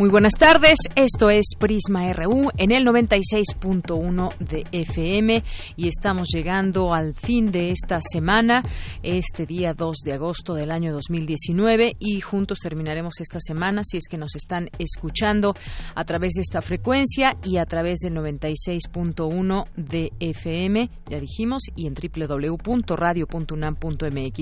Muy buenas tardes, esto es Prisma RU en el 96.1 de FM y estamos llegando al fin de esta semana, este día 2 de agosto del año 2019 y juntos terminaremos esta semana si es que nos están escuchando a través de esta frecuencia y a través del 96.1 de FM, ya dijimos, y en www.radio.unam.mx.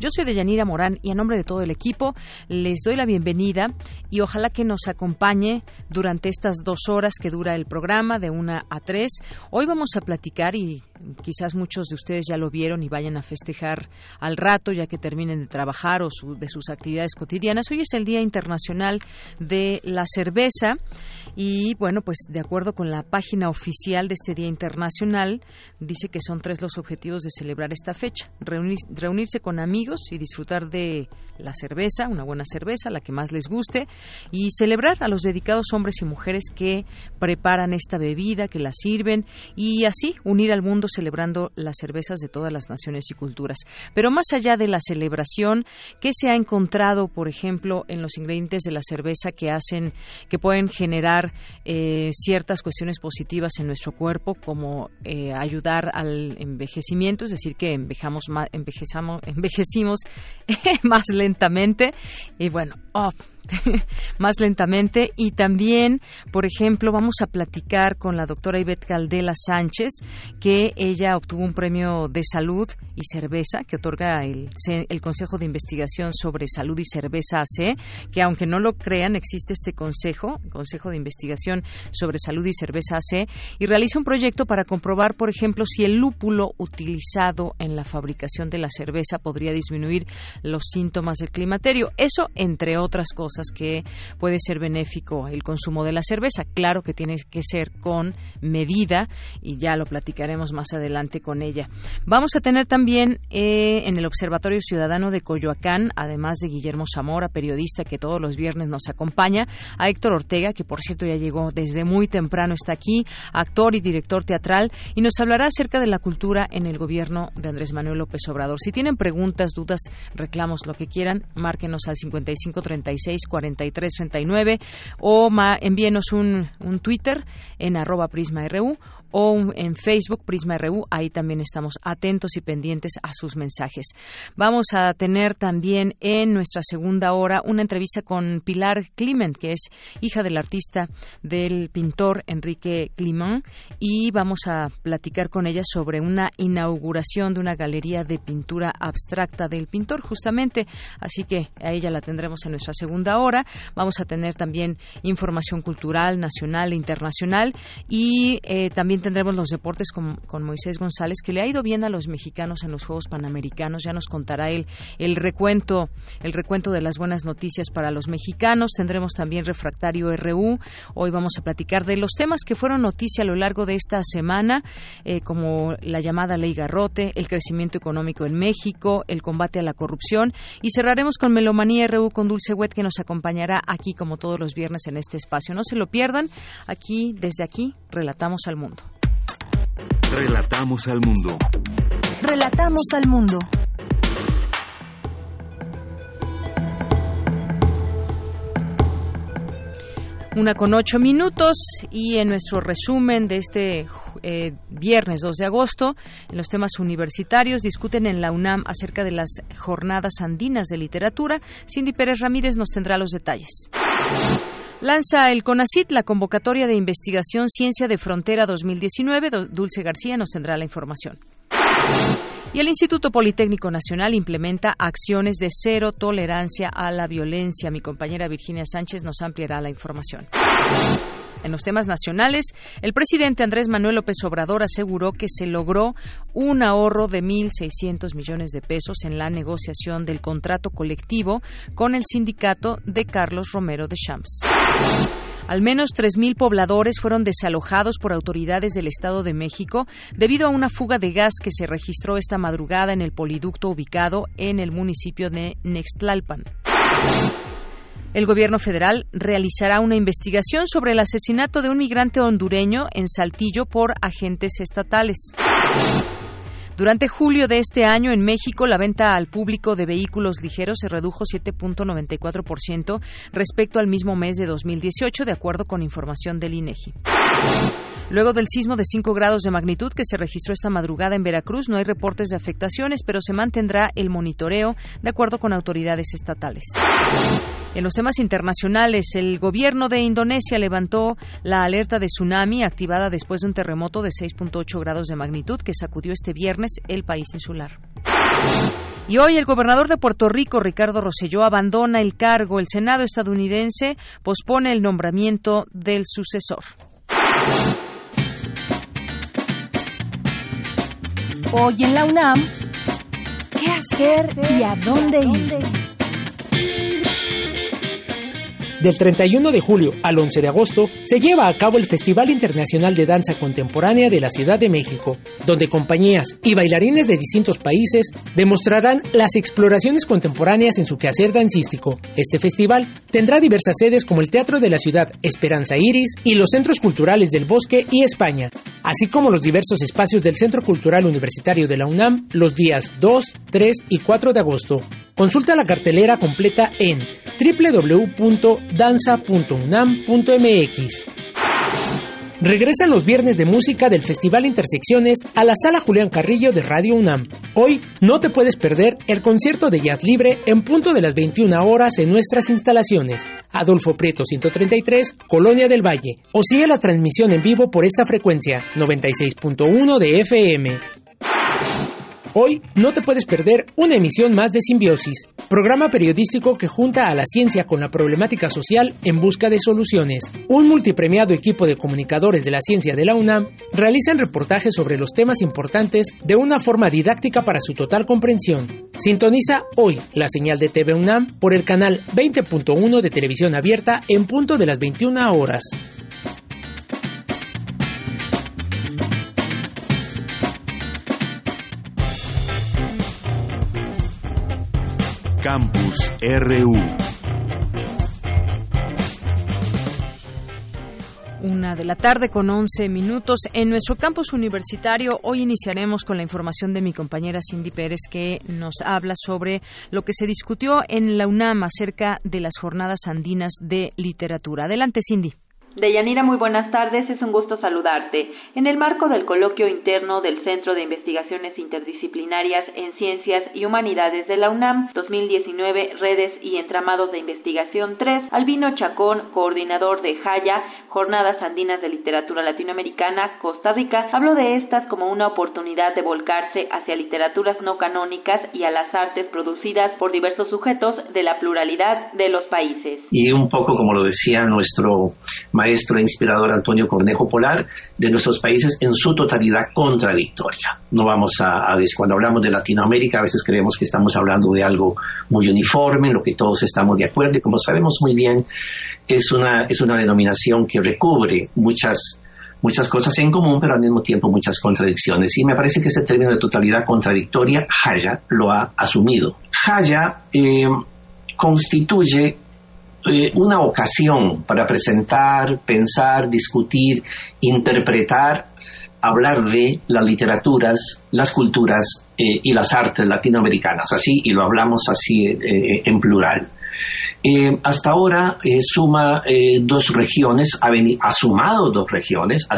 Yo soy Deyanira Morán y a nombre de todo el equipo les doy la bienvenida y ojalá que nos acompañen acompañe durante estas dos horas que dura el programa, de una a tres. Hoy vamos a platicar y quizás muchos de ustedes ya lo vieron y vayan a festejar al rato ya que terminen de trabajar o de sus actividades cotidianas. Hoy es el Día Internacional de la Cerveza. Y bueno, pues de acuerdo con la página oficial de este Día Internacional, dice que son tres los objetivos de celebrar esta fecha. reunirse con amigos y disfrutar de la cerveza, una buena cerveza, la que más les guste, y celebrar a los dedicados hombres y mujeres que preparan esta bebida, que la sirven, y así unir al mundo celebrando las cervezas de todas las naciones y culturas. Pero más allá de la celebración, ¿qué se ha encontrado, por ejemplo, en los ingredientes de la cerveza que hacen, que pueden generar eh, ciertas cuestiones positivas en nuestro cuerpo, como eh, ayudar al envejecimiento, es decir, que envejamos más, envejecimos más lentamente. Y bueno, oh, más lentamente y también, por ejemplo, vamos a platicar con la doctora Ivette Caldela Sánchez, que ella obtuvo un premio de salud y cerveza que otorga el, el Consejo de Investigación sobre Salud y Cerveza AC, que aunque no lo crean, existe este consejo, Consejo de Investigación sobre Salud y Cerveza AC, y realiza un proyecto para comprobar, por ejemplo, si el lúpulo utilizado en la fabricación de la cerveza podría disminuir los síntomas del climaterio. Eso, entre otras cosas que puede ser benéfico el consumo de la cerveza. Claro que tiene que ser con medida y ya lo platicaremos más adelante con ella. Vamos a tener también eh, en el Observatorio Ciudadano de Coyoacán, además de Guillermo Zamora, periodista que todos los viernes nos acompaña, a Héctor Ortega, que por cierto ya llegó desde muy temprano, está aquí, actor y director teatral, y nos hablará acerca de la cultura en el gobierno de Andrés Manuel López Obrador. Si tienen preguntas, dudas, reclamos, lo que quieran, márquenos al 5536 4339 o envíenos un, un Twitter en arroba prisma.ru o en Facebook Prisma RU. Ahí también estamos atentos y pendientes a sus mensajes. Vamos a tener también en nuestra segunda hora una entrevista con Pilar Clement, que es hija del artista del pintor Enrique Clement, y vamos a platicar con ella sobre una inauguración de una galería de pintura abstracta del pintor, justamente. Así que a ella la tendremos en nuestra segunda hora. Vamos a tener también información cultural, nacional e internacional, y eh, también tendremos los deportes con, Moisés González, que le ha ido bien a los mexicanos en los Juegos Panamericanos. Ya nos contará el recuento, el recuento de las buenas noticias para los mexicanos. Tendremos también Refractario RU. Hoy vamos a platicar de los temas que fueron noticia a lo largo de esta semana, eh, como la llamada Ley Garrote, el crecimiento económico en México, el combate a la corrupción. Y cerraremos con Melomanía RU con Dulce Wet, que nos acompañará aquí como todos los viernes en este espacio. No se lo pierdan. Aquí, desde aquí, relatamos al mundo. Relatamos al mundo. Relatamos al mundo. Una con ocho minutos y en nuestro resumen de este eh, viernes 2 de agosto, en los temas universitarios, discuten en la UNAM acerca de las jornadas andinas de literatura. Cindy Pérez Ramírez nos tendrá los detalles. Lanza el CONACIT la convocatoria de investigación Ciencia de Frontera 2019. Dulce García nos tendrá la información. Y el Instituto Politécnico Nacional implementa acciones de cero tolerancia a la violencia. Mi compañera Virginia Sánchez nos ampliará la información. En los temas nacionales, el presidente Andrés Manuel López Obrador aseguró que se logró un ahorro de 1.600 millones de pesos en la negociación del contrato colectivo con el sindicato de Carlos Romero de Champs. Al menos 3.000 pobladores fueron desalojados por autoridades del Estado de México debido a una fuga de gas que se registró esta madrugada en el poliducto ubicado en el municipio de Nextlalpan. El gobierno federal realizará una investigación sobre el asesinato de un migrante hondureño en Saltillo por agentes estatales. Durante julio de este año en México, la venta al público de vehículos ligeros se redujo 7.94% respecto al mismo mes de 2018, de acuerdo con información del INEGI. Luego del sismo de 5 grados de magnitud que se registró esta madrugada en Veracruz, no hay reportes de afectaciones, pero se mantendrá el monitoreo de acuerdo con autoridades estatales. En los temas internacionales, el gobierno de Indonesia levantó la alerta de tsunami activada después de un terremoto de 6.8 grados de magnitud que sacudió este viernes el país insular. Y hoy el gobernador de Puerto Rico, Ricardo Rosselló, abandona el cargo. El Senado estadounidense pospone el nombramiento del sucesor. Hoy en la UNAM, ¿qué hacer y a dónde ir? Del 31 de julio al 11 de agosto se lleva a cabo el Festival Internacional de Danza Contemporánea de la Ciudad de México, donde compañías y bailarines de distintos países demostrarán las exploraciones contemporáneas en su quehacer dancístico. Este festival tendrá diversas sedes como el Teatro de la Ciudad Esperanza Iris y los Centros Culturales del Bosque y España, así como los diversos espacios del Centro Cultural Universitario de la UNAM los días 2, 3 y 4 de agosto. Consulta la cartelera completa en www.danza.unam.mx. Regresan los viernes de música del Festival Intersecciones a la Sala Julián Carrillo de Radio UNAM. Hoy no te puedes perder el concierto de jazz libre en punto de las 21 horas en nuestras instalaciones. Adolfo Prieto 133, Colonia del Valle. O sigue la transmisión en vivo por esta frecuencia 96.1 de FM. Hoy no te puedes perder una emisión más de Simbiosis, programa periodístico que junta a la ciencia con la problemática social en busca de soluciones. Un multipremiado equipo de comunicadores de la ciencia de la UNAM realizan reportajes sobre los temas importantes de una forma didáctica para su total comprensión. Sintoniza hoy la señal de TV UNAM por el canal 20.1 de televisión abierta en punto de las 21 horas. Campus RU. Una de la tarde con 11 minutos. En nuestro campus universitario hoy iniciaremos con la información de mi compañera Cindy Pérez que nos habla sobre lo que se discutió en la UNAM acerca de las jornadas andinas de literatura. Adelante, Cindy. Deyanira, muy buenas tardes, es un gusto saludarte. En el marco del coloquio interno del Centro de Investigaciones Interdisciplinarias en Ciencias y Humanidades de la UNAM 2019 Redes y Entramados de Investigación 3, Albino Chacón, coordinador de Jaya, Jornadas Andinas de Literatura Latinoamericana, Costa Rica, habló de estas como una oportunidad de volcarse hacia literaturas no canónicas y a las artes producidas por diversos sujetos de la pluralidad de los países. Y un poco como lo decía nuestro maestro e inspirador Antonio Cornejo Polar, de nuestros países en su totalidad contradictoria. No vamos a, a, cuando hablamos de Latinoamérica, a veces creemos que estamos hablando de algo muy uniforme, en lo que todos estamos de acuerdo, y como sabemos muy bien, es una, es una denominación que recubre muchas muchas cosas en común, pero al mismo tiempo muchas contradicciones. Y me parece que ese término de totalidad contradictoria, Haya lo ha asumido. Haya eh, constituye eh, una ocasión para presentar, pensar, discutir, interpretar, hablar de las literaturas, las culturas eh, y las artes latinoamericanas, así, y lo hablamos así eh, en plural. Hasta ahora suma dos regiones, ha, sumado dos regiones,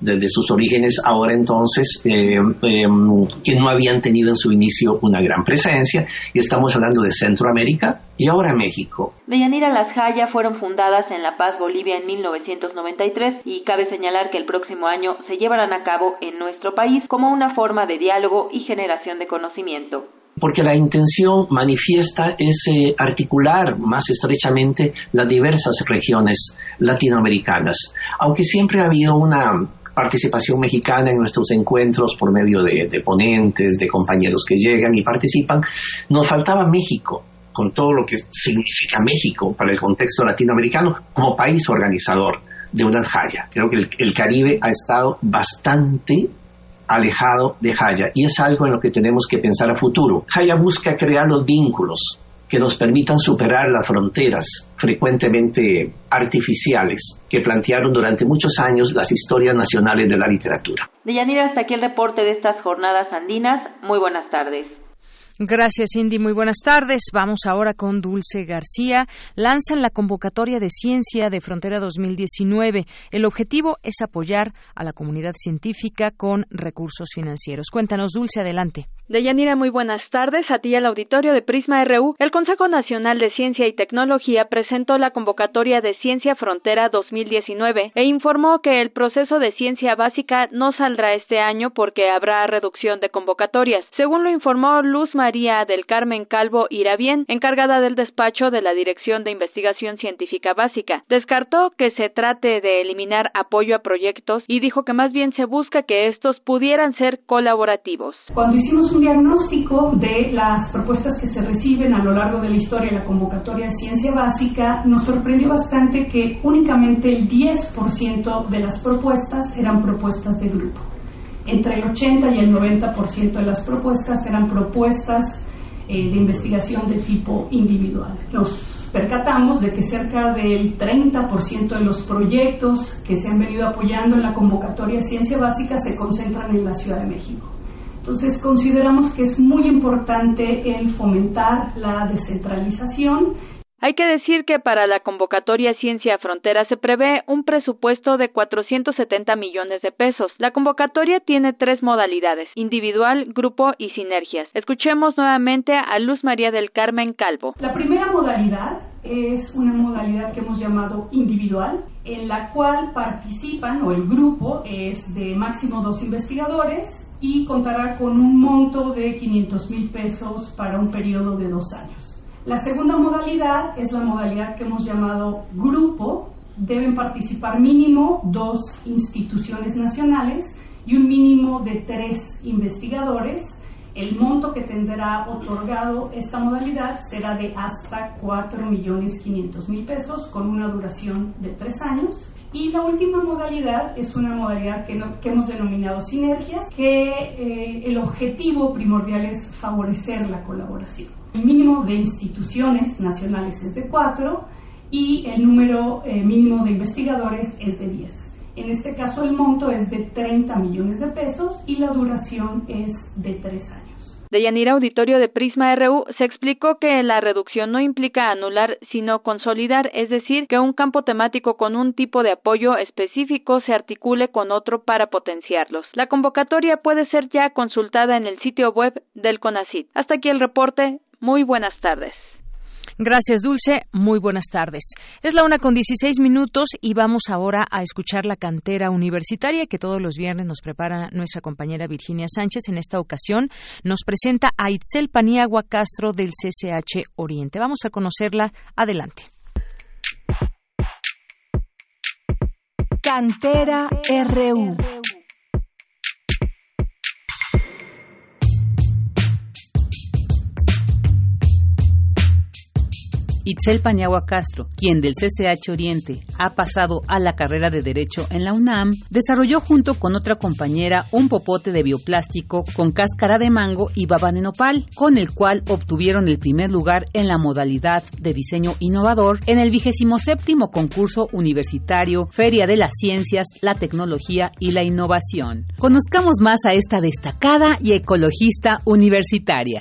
desde sus orígenes, ahora entonces, eh, em, que no habían tenido en su inicio una gran presencia, y estamos hablando de Centroamérica y ahora México. Deyanira Las Jaya fueron fundadas en La Paz, Bolivia en 1993 y cabe señalar que el próximo año se llevarán a cabo en nuestro país como una forma de diálogo y generación de conocimiento porque la intención manifiesta es eh, articular más estrechamente las diversas regiones latinoamericanas, aunque siempre ha habido una participación mexicana en nuestros encuentros por medio de, ponentes, de compañeros que llegan y participan, nos faltaba México con todo lo que significa México para el contexto latinoamericano como país organizador de una Jaya. Creo que el, Caribe ha estado bastante alejado de Jaya y es algo en lo que tenemos que pensar a futuro. Jaya busca crear los vínculos que nos permitan superar las fronteras frecuentemente artificiales que plantearon durante muchos años las historias nacionales de la literatura. Deyanira, hasta aquí el reporte de estas jornadas andinas. Muy buenas tardes. Gracias, Indy. Muy buenas tardes. Vamos ahora con Dulce García. Lanzan la convocatoria de Ciencia de Frontera 2019. El objetivo es apoyar a la comunidad científica con recursos financieros. Cuéntanos, Dulce, adelante. Deyanira, muy buenas tardes. A ti el auditorio de Prisma RU. El Consejo Nacional de Ciencia y Tecnología presentó la convocatoria de Ciencia Frontera 2019 e informó que el proceso de ciencia básica no saldrá este año porque habrá reducción de convocatorias. Según lo informó Luz María del Carmen Calvo Irabien, encargada del despacho de la Dirección de Investigación Científica Básica, descartó que se trate de eliminar apoyo a proyectos y dijo que más bien se busca que estos pudieran ser colaborativos. Cuando hicimos un diagnóstico de las propuestas que se reciben a lo largo de la historia de la convocatoria de ciencia básica, nos sorprendió bastante que únicamente el 10% de las propuestas eran propuestas de grupo. Entre el 80 y el 90% de las propuestas eran propuestas eh, de investigación de tipo individual. Nos percatamos de que cerca del 30% de los proyectos que se han venido apoyando en la convocatoria de ciencia básica se concentran en la Ciudad de México. Entonces consideramos que es muy importante el fomentar la descentralización hay que decir que para la convocatoria Ciencia Frontera se prevé un presupuesto de 470 millones de pesos. La convocatoria tiene tres modalidades, individual, grupo y sinergias. Escuchemos nuevamente a Luz María del Carmen Calvo. La primera modalidad es una modalidad que hemos llamado individual, en la cual participan o el grupo es de máximo dos investigadores y contará con un monto de 500 mil pesos para un periodo de dos años. La segunda modalidad es la modalidad que hemos llamado grupo. Deben participar mínimo dos instituciones nacionales y un mínimo de tres investigadores. El monto que tendrá otorgado esta modalidad será de hasta 4.500.000 pesos con una duración de tres años. Y la última modalidad es una modalidad que, hemos denominado sinergias, que eh, el objetivo primordial es favorecer la colaboración. El mínimo de instituciones nacionales es de 4 y el número eh, mínimo de investigadores es de 10. En este caso el monto es de 30 millones de pesos y la duración es de 3 años. De Yanira Auditorio de Prisma RU se explicó que la reducción no implica anular, sino consolidar, es decir, que un campo temático con un tipo de apoyo específico se articule con otro para potenciarlos. La convocatoria puede ser ya consultada en el sitio web del CONACIT. Hasta aquí el reporte. Muy buenas tardes. Gracias, Dulce. Muy buenas tardes. Es la una con 16 minutos y vamos ahora a escuchar la cantera universitaria que todos los viernes nos prepara nuestra compañera Virginia Sánchez. En esta ocasión nos presenta a Itzel Paniagua Castro del CCH Oriente. Vamos a conocerla. Adelante. Cantera RU. Itzel Paniagua Castro, quien del CCH Oriente ha pasado a la carrera de Derecho en la UNAM, desarrolló junto con otra compañera un popote de bioplástico con cáscara de mango y baba de nopal, con el cual obtuvieron el primer lugar en la modalidad de diseño innovador en el vigésimo séptimo concurso universitario Feria de las Ciencias, la Tecnología y la Innovación. Conozcamos más a esta destacada y ecologista universitaria.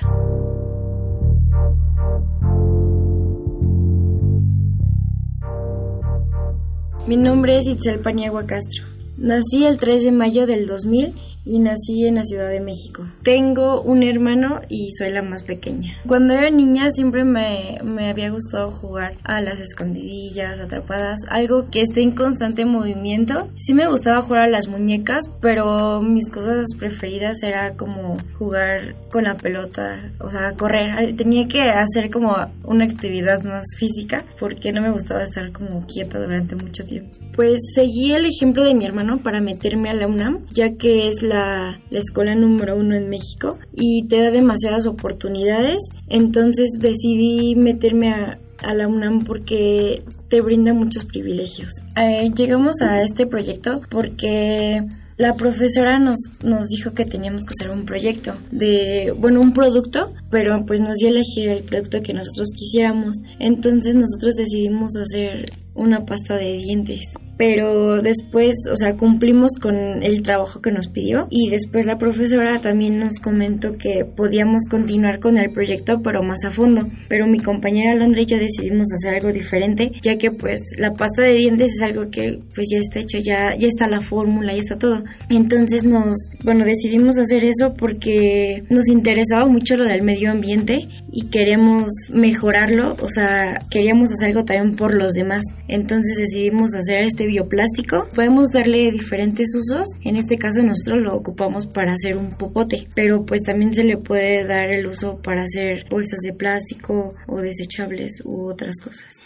Mi nombre es Itzel Paniagua Castro. Nací el 3 de mayo del 2000 y nací en la Ciudad de México. Tengo un hermano y soy la más pequeña. Cuando era niña siempre me, me, había gustado jugar a las escondidillas, atrapadas, algo que esté en constante movimiento. Sí me gustaba jugar a las muñecas, pero mis cosas preferidas era como jugar con la pelota, o sea, correr. Tenía que hacer como una actividad más física porque no me gustaba estar como quieta durante mucho tiempo. Pues seguí el ejemplo de mi hermano para meterme a la UNAM, ya que es la la, escuela número uno en México y te da demasiadas oportunidades. Entonces decidí meterme a, la UNAM porque te brinda muchos privilegios. Eh, llegamos a este proyecto porque la profesora nos, nos dijo que teníamos que hacer un proyecto de, bueno, un producto, pero pues nos dio a elegir el producto que nosotros quisiéramos. Entonces nosotros decidimos hacer una pasta de dientes pero después, o sea, cumplimos con el trabajo que nos pidió y después la profesora también nos comentó que podíamos continuar con el proyecto pero más a fondo, pero mi compañera Londra y yo decidimos hacer algo diferente, ya que pues la pasta de dientes es algo que pues ya está hecho, ya ya está la fórmula, ya está todo. Entonces nos, bueno, decidimos hacer eso porque nos interesaba mucho lo del medio ambiente y queremos mejorarlo, o sea, queríamos hacer algo también por los demás. Entonces decidimos hacer este bioplástico. Podemos darle diferentes usos. En este caso nosotros lo ocupamos para hacer un popote, pero pues también se le puede dar el uso para hacer bolsas de plástico o desechables u otras cosas.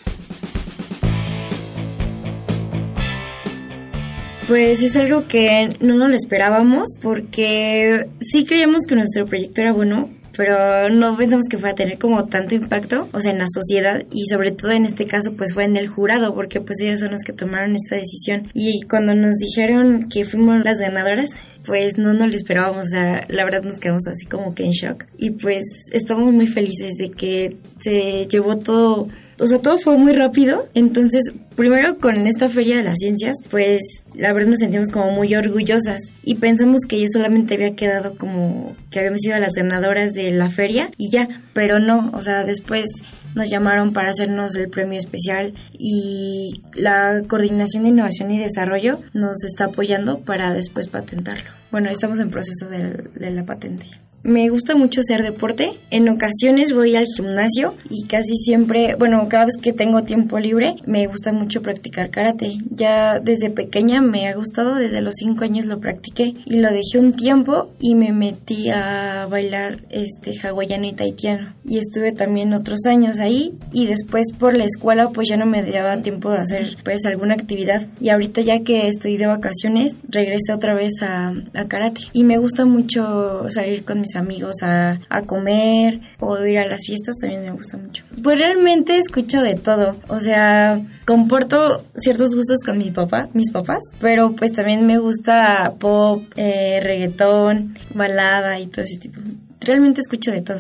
Pues es algo que no nos lo esperábamos porque sí creíamos que nuestro proyecto era bueno, pero no pensamos que fuera a tener como tanto impacto, o sea, en la sociedad y sobre todo en este caso pues fue en el jurado, porque pues ellos son los que tomaron esta decisión. Y cuando nos dijeron que fuimos las ganadoras, pues no nos lo esperábamos, o sea, la verdad nos quedamos así como que en shock. Y pues estamos muy felices de que se llevó todo o sea, todo fue muy rápido. Entonces, primero con esta Feria de las Ciencias, pues la verdad nos sentimos como muy orgullosas y pensamos que yo solamente había quedado como que habíamos sido las ganadoras de la feria y ya, pero no, o sea, después nos llamaron para hacernos el premio especial y la Coordinación de Innovación y Desarrollo nos está apoyando para después patentarlo. Bueno, estamos en proceso de, de la patente. Me gusta mucho hacer deporte. En ocasiones voy al gimnasio y casi siempre, bueno, cada vez que tengo tiempo libre, me gusta mucho practicar karate. Ya desde pequeña me ha gustado, desde los 5 años lo practiqué y lo dejé un tiempo y me metí a bailar este hawaiano y taitiano. Y estuve también otros años ahí y después por la escuela pues ya no me daba tiempo de hacer pues alguna actividad. Y ahorita ya que estoy de vacaciones, regresé otra vez a, a karate. Y me gusta mucho salir con mis amigos a, a comer o ir a las fiestas también me gusta mucho. Pues realmente escucho de todo, o sea, comporto ciertos gustos con mi papá, mis papás, pero pues también me gusta pop, eh, reggaetón, balada y todo ese tipo. Realmente escucho de todo.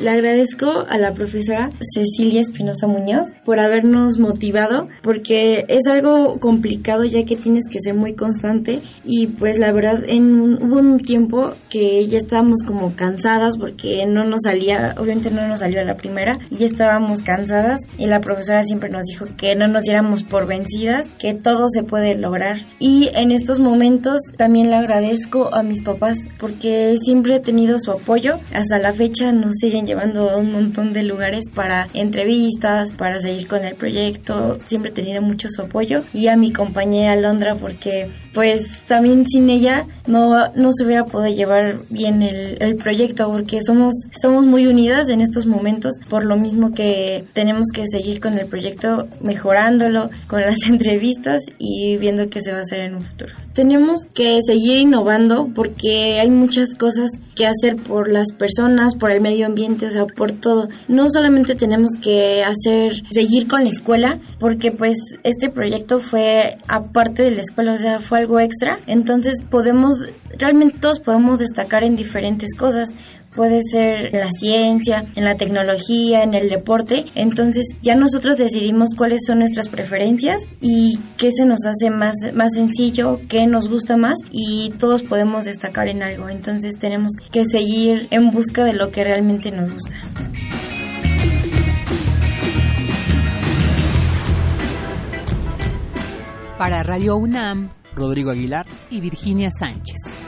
Le agradezco a la profesora Cecilia Espinosa Muñoz por habernos motivado, porque es algo complicado ya que tienes que ser muy constante y pues la verdad en hubo un tiempo que ya estábamos como cansadas porque no nos salía, obviamente no nos salió a la primera y ya estábamos cansadas y la profesora siempre nos dijo que no nos diéramos por vencidas, que todo se puede lograr. Y en estos momentos también le agradezco a mis papás porque siempre he tenido su apoyo, hasta la fecha no siguen llevando a un montón de lugares para entrevistas, para seguir con el proyecto. Siempre he tenido mucho su apoyo y a mi compañera Londra porque pues también sin ella no, no se hubiera podido llevar bien el, el proyecto porque somos, estamos muy unidas en estos momentos por lo mismo que tenemos que seguir con el proyecto mejorándolo con las entrevistas y viendo qué se va a hacer en un futuro. Tenemos que seguir innovando porque hay muchas cosas que hacer por las personas, por el medio ambiente, o sea, por todo. No solamente tenemos que hacer, seguir con la escuela, porque pues este proyecto fue aparte de la escuela, o sea, fue algo extra. Entonces podemos, realmente todos podemos destacar en diferentes cosas puede ser en la ciencia, en la tecnología, en el deporte. Entonces ya nosotros decidimos cuáles son nuestras preferencias y qué se nos hace más, más sencillo, qué nos gusta más y todos podemos destacar en algo. Entonces tenemos que seguir en busca de lo que realmente nos gusta. Para Radio UNAM, Rodrigo Aguilar y Virginia Sánchez.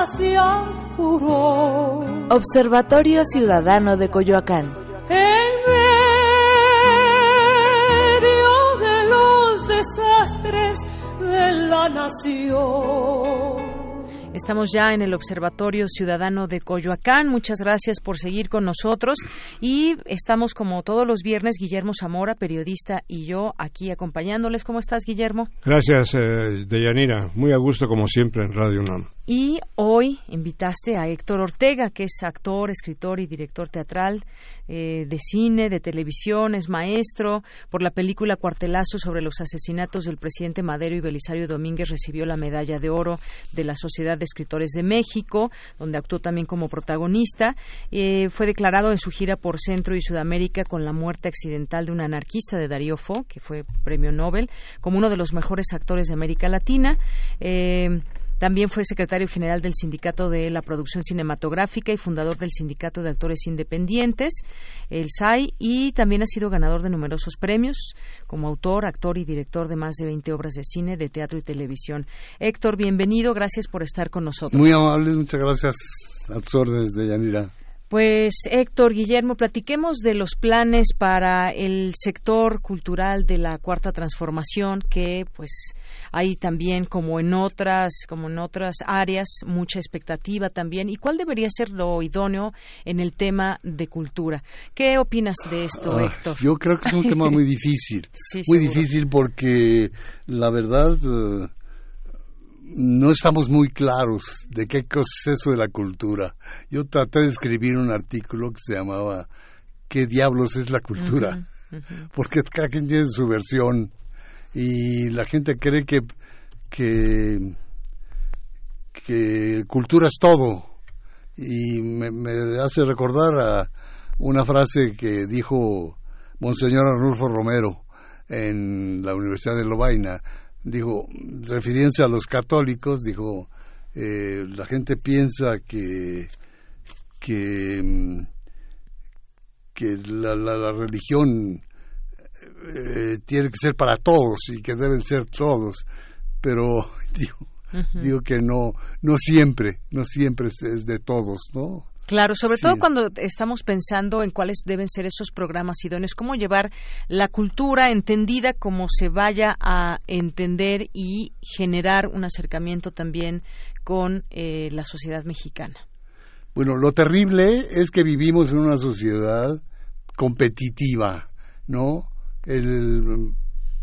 hacia el furor. Observatorio Ciudadano de Coyoacán. En medio de los desastres de la nación. Estamos ya en el Observatorio Ciudadano de Coyoacán. Muchas gracias por seguir con nosotros. Y estamos como todos los viernes, Guillermo Zamora, periodista, y yo aquí acompañándoles. ¿Cómo estás, Guillermo? Gracias, eh, Deyanira. Muy a gusto, como siempre, en Radio UNAM. Y hoy invitaste a Héctor Ortega, que es actor, escritor y director teatral eh, de cine, de televisión, es maestro. Por la película Cuartelazo sobre los asesinatos del presidente Madero y Belisario Domínguez recibió la medalla de oro de la Sociedad de Escritores de México, donde actuó también como protagonista. Eh, fue declarado en su gira por Centro y Sudamérica con la muerte accidental de un anarquista de Darío Fo, que fue premio Nobel, como uno de los mejores actores de América Latina. Eh, también fue secretario general del Sindicato de la Producción Cinematográfica y fundador del Sindicato de Actores Independientes, el SAI, y también ha sido ganador de numerosos premios como autor, actor y director de más de 20 obras de cine, de teatro y televisión. Héctor, bienvenido, gracias por estar con nosotros. Muy amables, muchas gracias a tus órdenes de Yanira. Pues Héctor, Guillermo, platiquemos de los planes para el sector cultural de la cuarta transformación, que pues hay también como en otras, como en otras áreas, mucha expectativa también. ¿Y cuál debería ser lo idóneo en el tema de cultura? ¿Qué opinas de esto, Ah, Héctor? Yo creo que es un tema muy difícil. Sí, muy seguro. difícil porque la verdad eh, no estamos muy claros de qué cosa es eso de la cultura. Yo traté de escribir un artículo que se llamaba ¿Qué diablos es la cultura? Porque cada quien tiene su versión y la gente cree que, que, que cultura es todo. Y me, me hace recordar a una frase que dijo Monseñor Arnulfo Romero en la Universidad de Lovaina. Dijo, refiriéndose a los católicos, dijo, eh, la gente piensa que, que, mm, que la, la, la religión eh, tiene que ser para todos y que deben ser todos, pero digo, digo que no, no siempre, no siempre es, es de todos, ¿no? Claro, sobre Sí. todo cuando estamos pensando en cuáles deben ser esos programas idóneos, cómo llevar la cultura entendida como se vaya a entender y generar un acercamiento también con eh, la sociedad mexicana. Bueno, lo terrible es que vivimos en una sociedad competitiva, ¿no? El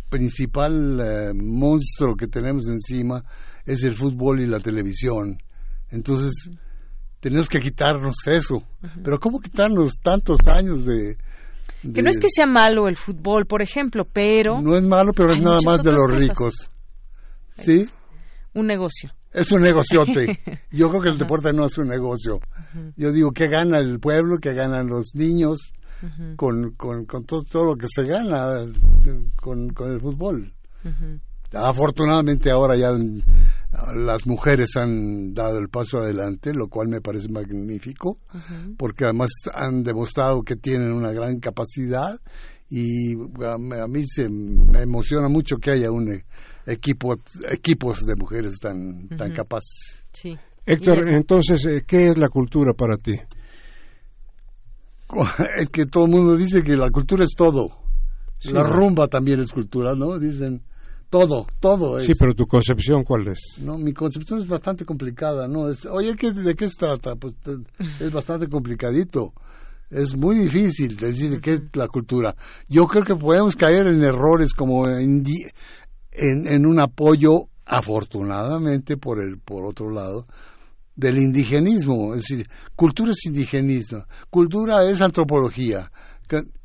principal eh, monstruo que tenemos encima es el fútbol y la televisión. Entonces, tenemos que quitarnos eso. Pero ¿cómo quitarnos tantos años de... Que no es que sea malo el fútbol, por ejemplo, pero No es malo, pero es nada más de los cosas. ricos. ¿Sí? un negocio. Es un negociote. Yo creo que el deporte no es un negocio. Yo digo, ¿qué gana el pueblo? ¿Qué ganan los niños? Con, con, con todo, todo lo que se gana eh, con, con el fútbol. Afortunadamente ahora ya las mujeres han dado el paso adelante, lo cual me parece magnífico, porque además han demostrado que tienen una gran capacidad y a, mí- a mí se me emociona mucho que haya un equipo equipos de mujeres tan tan capaces. Sí. Héctor, entonces, eh, ¿qué es la cultura para ti? Es que todo el mundo dice que la cultura es todo. Sí, la ¿no? rumba también es cultura, ¿no? Dicen todo, todo es. Sí, pero tu concepción, ¿cuál es? No, mi concepción es bastante complicada, ¿no? Es, oye, ¿qué, ¿de qué se trata? Pues es bastante complicadito. Es muy difícil decir qué es la cultura. Yo creo que podemos caer en errores como en, en, en un apoyo, afortunadamente, por, el, por otro lado, del indigenismo. Es decir, cultura es indigenismo. Cultura es antropología.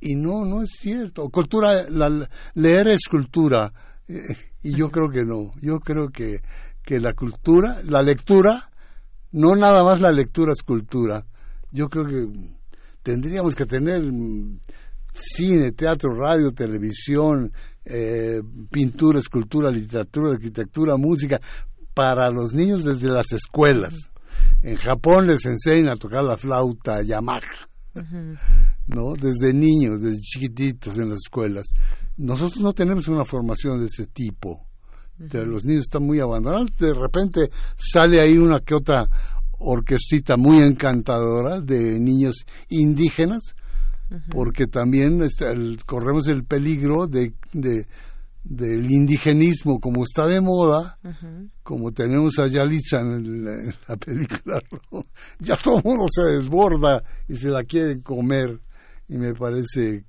y no, no es cierto. Cultura, la, leer es cultura. Y yo creo que no. Yo creo que, que la cultura, la lectura, no nada más la lectura es cultura. Yo creo que tendríamos que tener mm, cine, teatro, radio, televisión, eh, pintura, escultura, literatura, arquitectura, música, para los niños desde las escuelas. En Japón les enseñan a tocar la flauta Yamaha, ¿no? Desde niños, desde chiquititos en las escuelas. Nosotros no tenemos una formación de ese tipo. Los niños están muy abandonados. De repente sale ahí una que otra orquestita muy encantadora de niños indígenas, porque también este, corremos el peligro de, del indigenismo, como está de moda, como tenemos a Yalitza en, la película, ya todo el mundo se desborda y se la quieren comer, y me parece,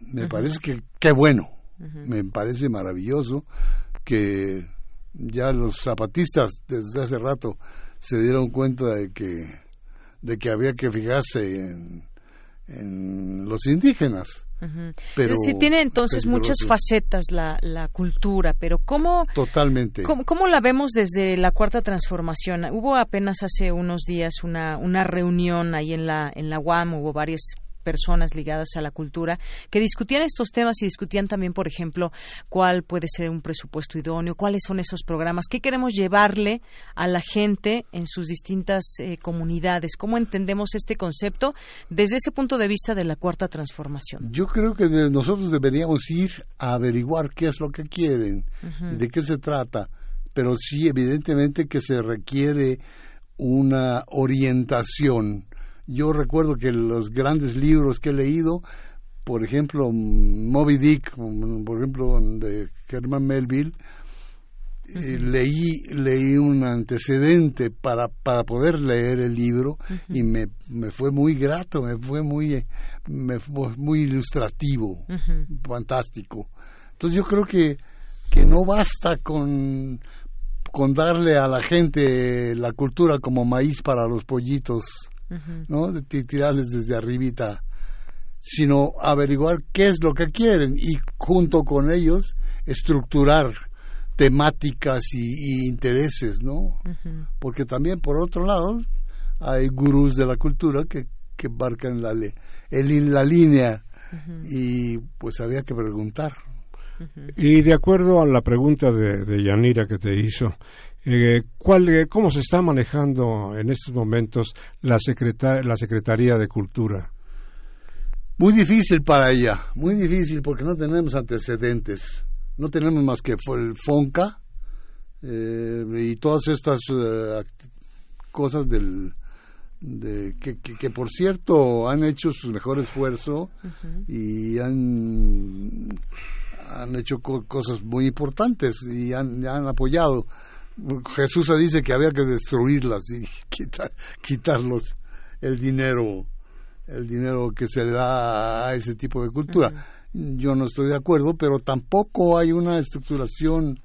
me parece que qué bueno, me parece maravilloso que ya los zapatistas desde hace rato se dieron cuenta de que, de que había que fijarse en, en los indígenas. pero, es tiene entonces muchas facetas la, la cultura, pero ¿cómo, Totalmente. ¿cómo, ¿cómo, la vemos desde la Cuarta Transformación? Hubo apenas hace unos días una, una reunión ahí en la, en la UAM, hubo varios personas ligadas a la cultura que discutían estos temas y discutían también, por ejemplo, cuál puede ser un presupuesto idóneo, cuáles son esos programas, qué queremos llevarle a la gente en sus distintas eh, comunidades, cómo entendemos este concepto desde ese punto de vista de la cuarta transformación. Yo creo que nosotros deberíamos ir a averiguar qué es lo que quieren y de qué se trata, pero sí evidentemente que se requiere una orientación yo recuerdo que los grandes libros que he leído, por ejemplo, Moby Dick, por ejemplo, de Herman Melville, eh, leí leí un antecedente para para poder leer el libro y me, me fue muy grato me fue muy me fue muy ilustrativo fantástico. Entonces yo creo que que no basta con con darle a la gente la cultura como maíz para los pollitos ¿no? De tirarles desde arribita, sino averiguar qué es lo que quieren y junto con ellos estructurar temáticas y, intereses, ¿no? Porque también por otro lado hay gurús de la cultura que, que marcan la, el, la línea y pues había que preguntar. Y de acuerdo a la pregunta de, de Yanira que te hizo, eh, ¿cuál, eh, ¿Cómo se está manejando en estos momentos la, la Secretaría de Cultura? Muy difícil para ella, muy difícil porque no tenemos antecedentes. No tenemos más que el FONCA eh, y todas estas cosas del, de, que, que, por cierto han hecho su mejor esfuerzo y han, han hecho cosas muy importantes y han, han apoyado Jesús dice que había que destruirlas y quitar, quitarlos el dinero, el dinero que se le da a ese tipo de cultura. Yo no estoy de acuerdo, pero tampoco hay una estructuración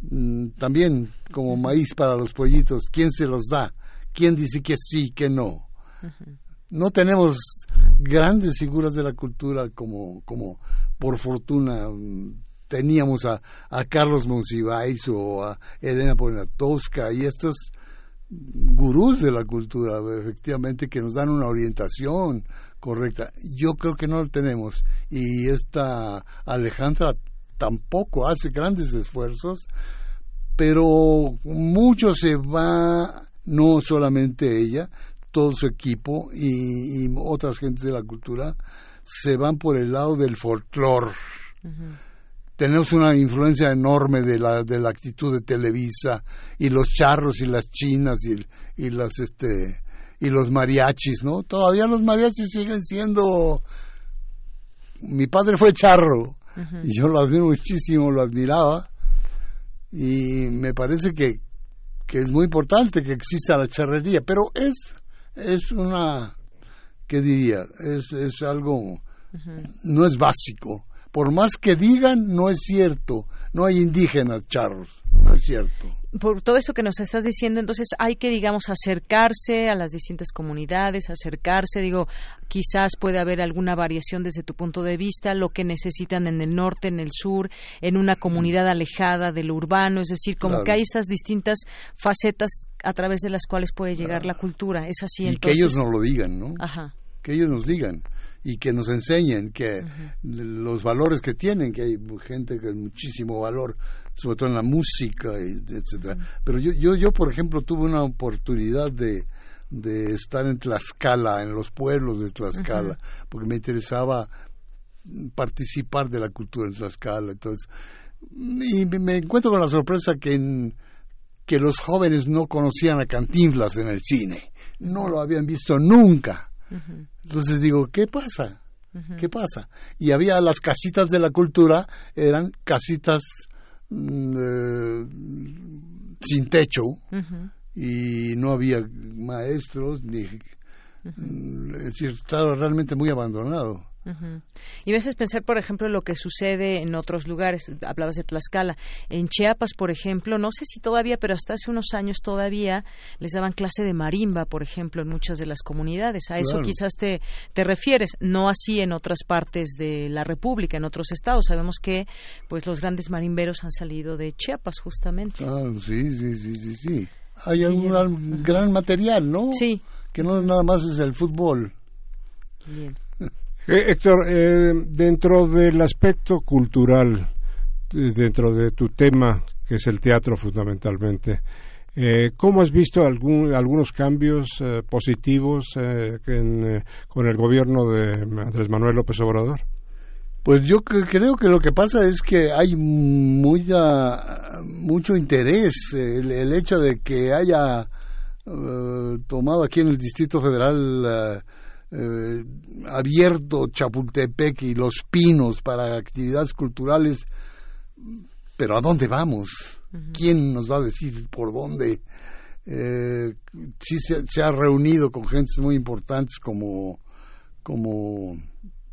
mm, también como maíz para los pollitos. ¿Quién se los da? ¿Quién dice que sí, que no? No tenemos grandes figuras de la cultura como, como por fortuna mm, teníamos a, a Carlos Monsiváis o a Elena Poniatowska y estos gurús de la cultura, efectivamente, que nos dan una orientación correcta. Yo creo que no lo tenemos. Y esta Alejandra tampoco hace grandes esfuerzos, pero mucho se va, no solamente ella, todo su equipo y, otras gentes de la cultura se van por el lado del folclore tenemos una influencia enorme de la, de la actitud de Televisa y los charros y las chinas y, y las este y los mariachis, ¿no? Todavía los mariachis siguen siendo mi padre fue charro y yo lo admiro muchísimo, lo admiraba y me parece que, que es muy importante que exista la charrería, pero es es una ¿qué diría? Es es algo no es básico por más que digan, no es cierto. No hay indígenas charros, no es cierto. por todo esto que nos estás diciendo, entonces hay que, digamos, acercarse a las distintas comunidades, acercarse, digo, quizás puede haber alguna variación desde tu punto de vista, lo que necesitan en el norte, en el sur, en una comunidad alejada de lo urbano, es decir, como que hay estas distintas facetas a través de las cuales puede llegar la cultura. Es así. Y que ellos nos lo digan, ¿no? Ajá. Que ellos nos digan y que nos enseñen que los valores que tienen, que hay gente con muchísimo valor, sobre todo en la música, etcétera. Pero yo, yo, yo, por ejemplo, tuve una oportunidad de, de estar en Tlaxcala, en los pueblos de Tlaxcala, porque me interesaba participar de la cultura en Tlaxcala. Entonces, y me encuentro con la sorpresa que, que los jóvenes no conocían a Cantinflas en el cine, no lo habían visto nunca. Entonces digo, ¿qué pasa? ¿Qué pasa? Y había las casitas de la cultura, eran casitas mm, eh, sin techo y no había maestros, ni, es decir, estaba realmente muy abandonado. Y a veces pensar, por ejemplo, lo que sucede en otros lugares. Hablabas de Tlaxcala. En Chiapas, por ejemplo, no sé si todavía, pero hasta hace unos años todavía les daban clase de marimba, por ejemplo, en muchas de las comunidades. A eso quizás te, te refieres. No así en otras partes de la República, en otros estados. Sabemos que pues los grandes marimberos han salido de Chiapas, justamente. Ah, sí, sí, sí, sí, sí. Hay un gran material, ¿no? Sí. Que no nada más es el fútbol. Bien. Eh, Héctor, eh, dentro del aspecto cultural, eh, dentro de tu tema, que es el teatro fundamentalmente, ¿cómo has visto algún, algunos cambios positivos con el gobierno de Andrés Manuel López Obrador? Pues yo creo que lo que pasa es que hay mucho interés. El, hecho de que haya tomado aquí en el Distrito Federal eh, abierto Chapultepec y Los Pinos para actividades culturales, pero ¿a dónde vamos? ¿Quién nos va a decir por dónde? Eh, sí se, ha reunido con gentes muy importantes como, como,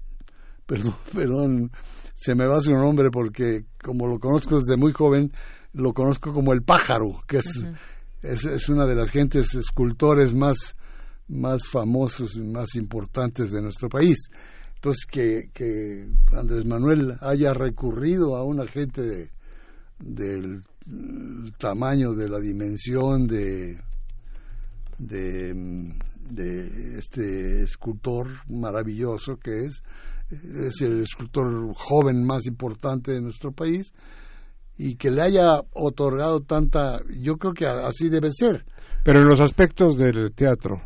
perdón, perdón, se me va su nombre porque como lo conozco desde muy joven, lo conozco como el pájaro, que es, es, es, una de las gentes escultores más más famosos y más importantes de nuestro país. Entonces, que, Andrés Manuel haya recurrido a una gente del tamaño, de la dimensión de, de, de, este escultor maravilloso que es, es el escultor joven más importante de nuestro país, y que le haya otorgado tanta, yo creo que así debe ser. Pero en los aspectos del teatro,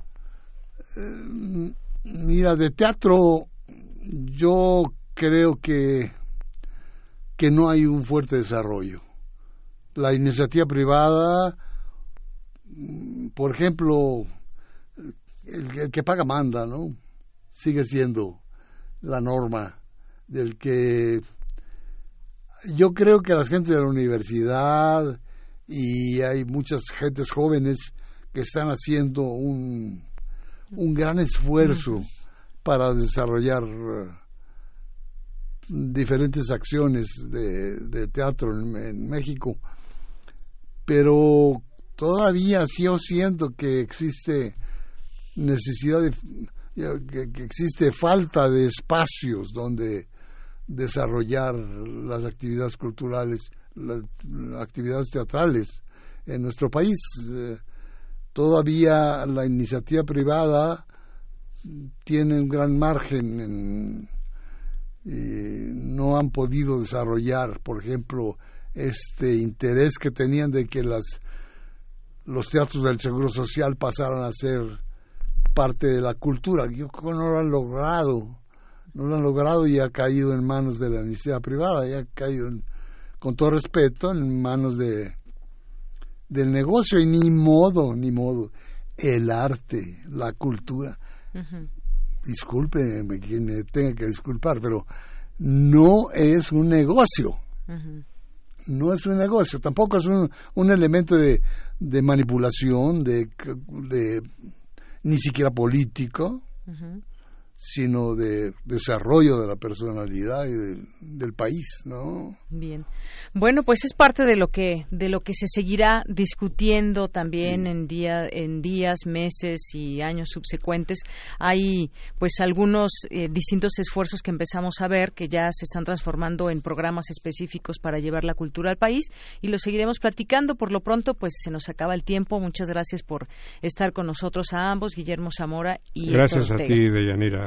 mira, de teatro yo creo que, que no hay un fuerte desarrollo. La iniciativa privada, mm, por ejemplo, el, que paga manda, ¿no? Sigue siendo la norma del que yo creo que las gentes de la universidad y hay muchas gentes jóvenes que están haciendo un un gran esfuerzo para desarrollar eh, diferentes acciones de, teatro en, México, pero todavía sigo siento que existe necesidad de que, existe falta de espacios donde desarrollar las actividades culturales, las, actividades teatrales en nuestro país. Eh, todavía la iniciativa privada tiene un gran margen y no han podido desarrollar, por ejemplo, este interés que tenían de que las los teatros del Seguro Social pasaran a ser parte de la cultura. Yo creo que no lo han logrado, no lo han logrado y ha caído en manos de la iniciativa privada, y ha caído, con todo respeto, en manos de del negocio y ni modo, ni modo. El arte, la cultura. Disculpe quien me tenga que disculpar, pero no es un negocio. No es un negocio, tampoco es un, un elemento de, de manipulación, de, de, ni siquiera político. Sino de desarrollo de la personalidad y del, país, ¿no? Bien. Bueno, pues es parte de lo que de lo que se seguirá discutiendo también en día en días, meses y años subsecuentes. Hay pues algunos eh, distintos esfuerzos que empezamos a ver que ya se están transformando en programas específicos para llevar la cultura al país y lo seguiremos platicando. Por lo pronto, pues se nos acaba el tiempo. Muchas gracias por estar con nosotros a ambos, Guillermo Zamora y Gracias a ti, Deyanira.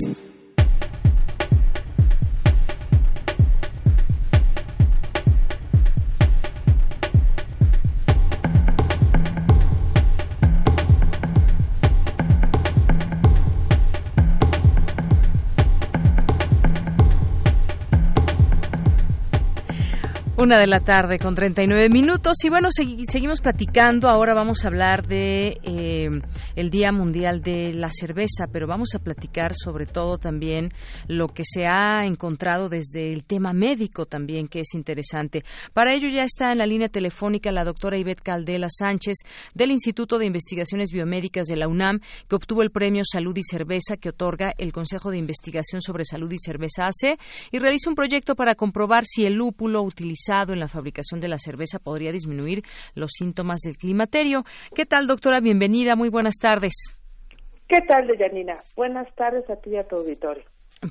Mm-hmm. Una de la tarde con 39 minutos y bueno, seguimos platicando. Ahora vamos a hablar de eh, el Día Mundial de la Cerveza, pero vamos a platicar sobre todo también lo que se ha encontrado desde el tema médico también, que es interesante. Para ello ya está en la línea telefónica la doctora Ivette Caldela Sánchez del Instituto de Investigaciones Biomédicas de la UNAM, que obtuvo el premio Salud y Cerveza que otorga el Consejo de Investigación sobre Salud y Cerveza AC y realiza un proyecto para comprobar si el lúpulo utilizado en la fabricación de la cerveza podría disminuir los síntomas del climaterio. ¿Qué tal, doctora? Bienvenida, muy buenas tardes. ¿Qué tal, Deyanina? Buenas tardes a ti y a tu auditorio.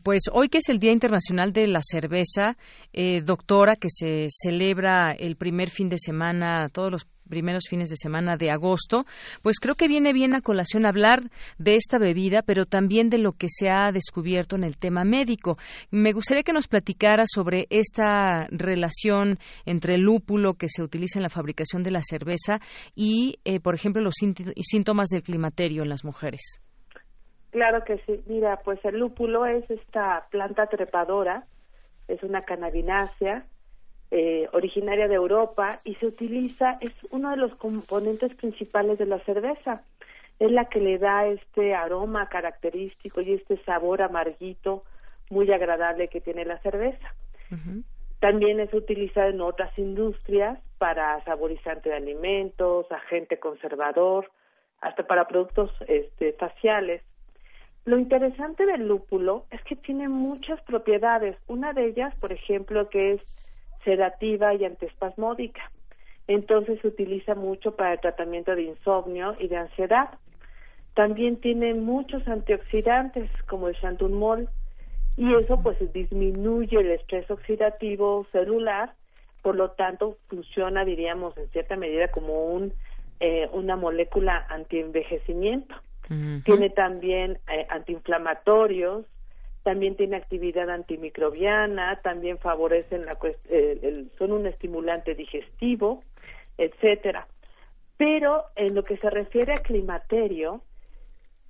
Pues hoy que es el Día Internacional de la Cerveza, eh, doctora, que se celebra el primer fin de semana, todos los primeros fines de semana de agosto, pues creo que viene bien a colación hablar de esta bebida, pero también de lo que se ha descubierto en el tema médico. Me gustaría que nos platicara sobre esta relación entre el lúpulo que se utiliza en la fabricación de la cerveza y, eh, por ejemplo, los síntomas del climaterio en las mujeres. Claro que sí. Mira, pues el lúpulo es esta planta trepadora, es una cannabinácea eh, originaria de Europa y se utiliza, es uno de los componentes principales de la cerveza. Es la que le da este aroma característico y este sabor amarguito muy agradable que tiene la cerveza. También es utilizada en otras industrias para saborizante de alimentos, agente conservador, hasta para productos este, faciales. Lo interesante del lúpulo es que tiene muchas propiedades. Una de ellas, por ejemplo, que es sedativa y antiespasmódica. Entonces se utiliza mucho para el tratamiento de insomnio y de ansiedad. También tiene muchos antioxidantes como el xantunmol y eso pues disminuye el estrés oxidativo celular, por lo tanto funciona diríamos en cierta medida como un eh, una molécula antienvejecimiento. Tiene también eh, antiinflamatorios, también tiene actividad antimicrobiana, también favorecen la el, son un estimulante digestivo, etcétera. Pero en lo que se refiere a climaterio,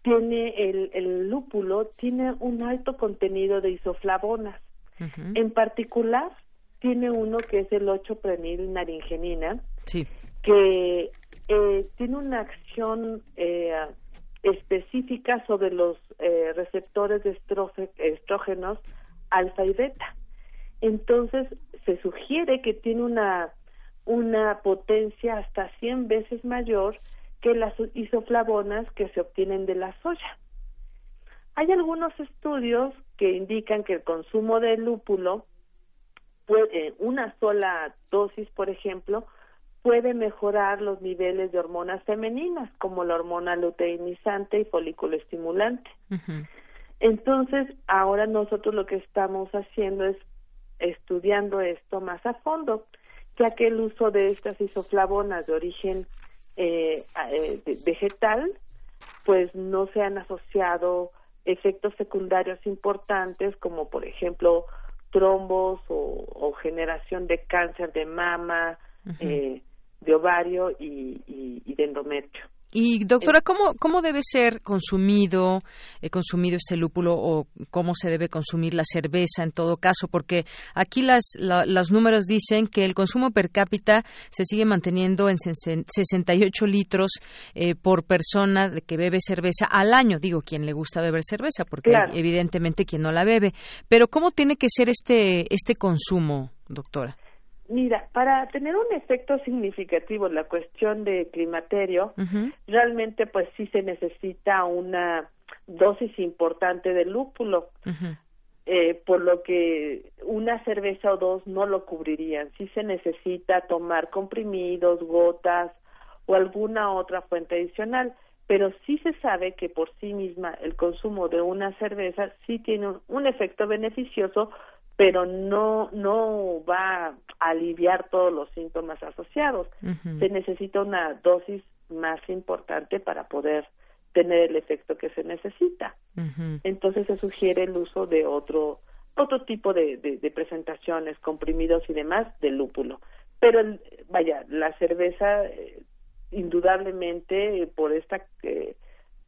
tiene el, el lúpulo tiene un alto contenido de isoflavonas. En particular, tiene uno que es el 8 naringenina, sí. que eh, tiene una acción eh, específica sobre los eh, receptores de estrógenos alfa y beta. Entonces, se sugiere que tiene una, una potencia hasta 100 veces mayor que las isoflavonas que se obtienen de la soya. Hay algunos estudios que indican que el consumo de lúpulo puede, una sola dosis, por ejemplo, puede mejorar los niveles de hormonas femeninas, como la hormona luteinizante y folículo estimulante. Entonces, ahora nosotros lo que estamos haciendo es estudiando esto más a fondo, ya que el uso de estas isoflavonas de origen eh, eh, vegetal, pues no se han asociado efectos secundarios importantes como por ejemplo trombos o, generación de cáncer de mama, eh, de ovario y, y, de endometrio. Y doctora, ¿cómo, cómo debe ser consumido, eh, consumido este lúpulo o cómo se debe consumir la cerveza en todo caso? Porque aquí las, los números dicen que el consumo per cápita se sigue manteniendo en 68 litros eh, por persona de que bebe cerveza al año. Digo, quien le gusta beber cerveza, porque evidentemente quien no la bebe. Pero ¿cómo tiene que ser este, este consumo, doctora? Mira, para tener un efecto significativo en la cuestión de climaterio, realmente pues sí se necesita una dosis importante de lúpulo, eh, por lo que una cerveza o dos no lo cubrirían. Sí se necesita tomar comprimidos, gotas o alguna otra fuente adicional, pero sí se sabe que por sí misma el consumo de una cerveza sí tiene un efecto beneficioso pero no no va a aliviar todos los síntomas asociados. Se necesita una dosis más importante para poder tener el efecto que se necesita. Entonces se sugiere el uso de otro otro tipo de, de, presentaciones, comprimidos y demás de lúpulo. Pero vaya, la cerveza eh, indudablemente por esta eh,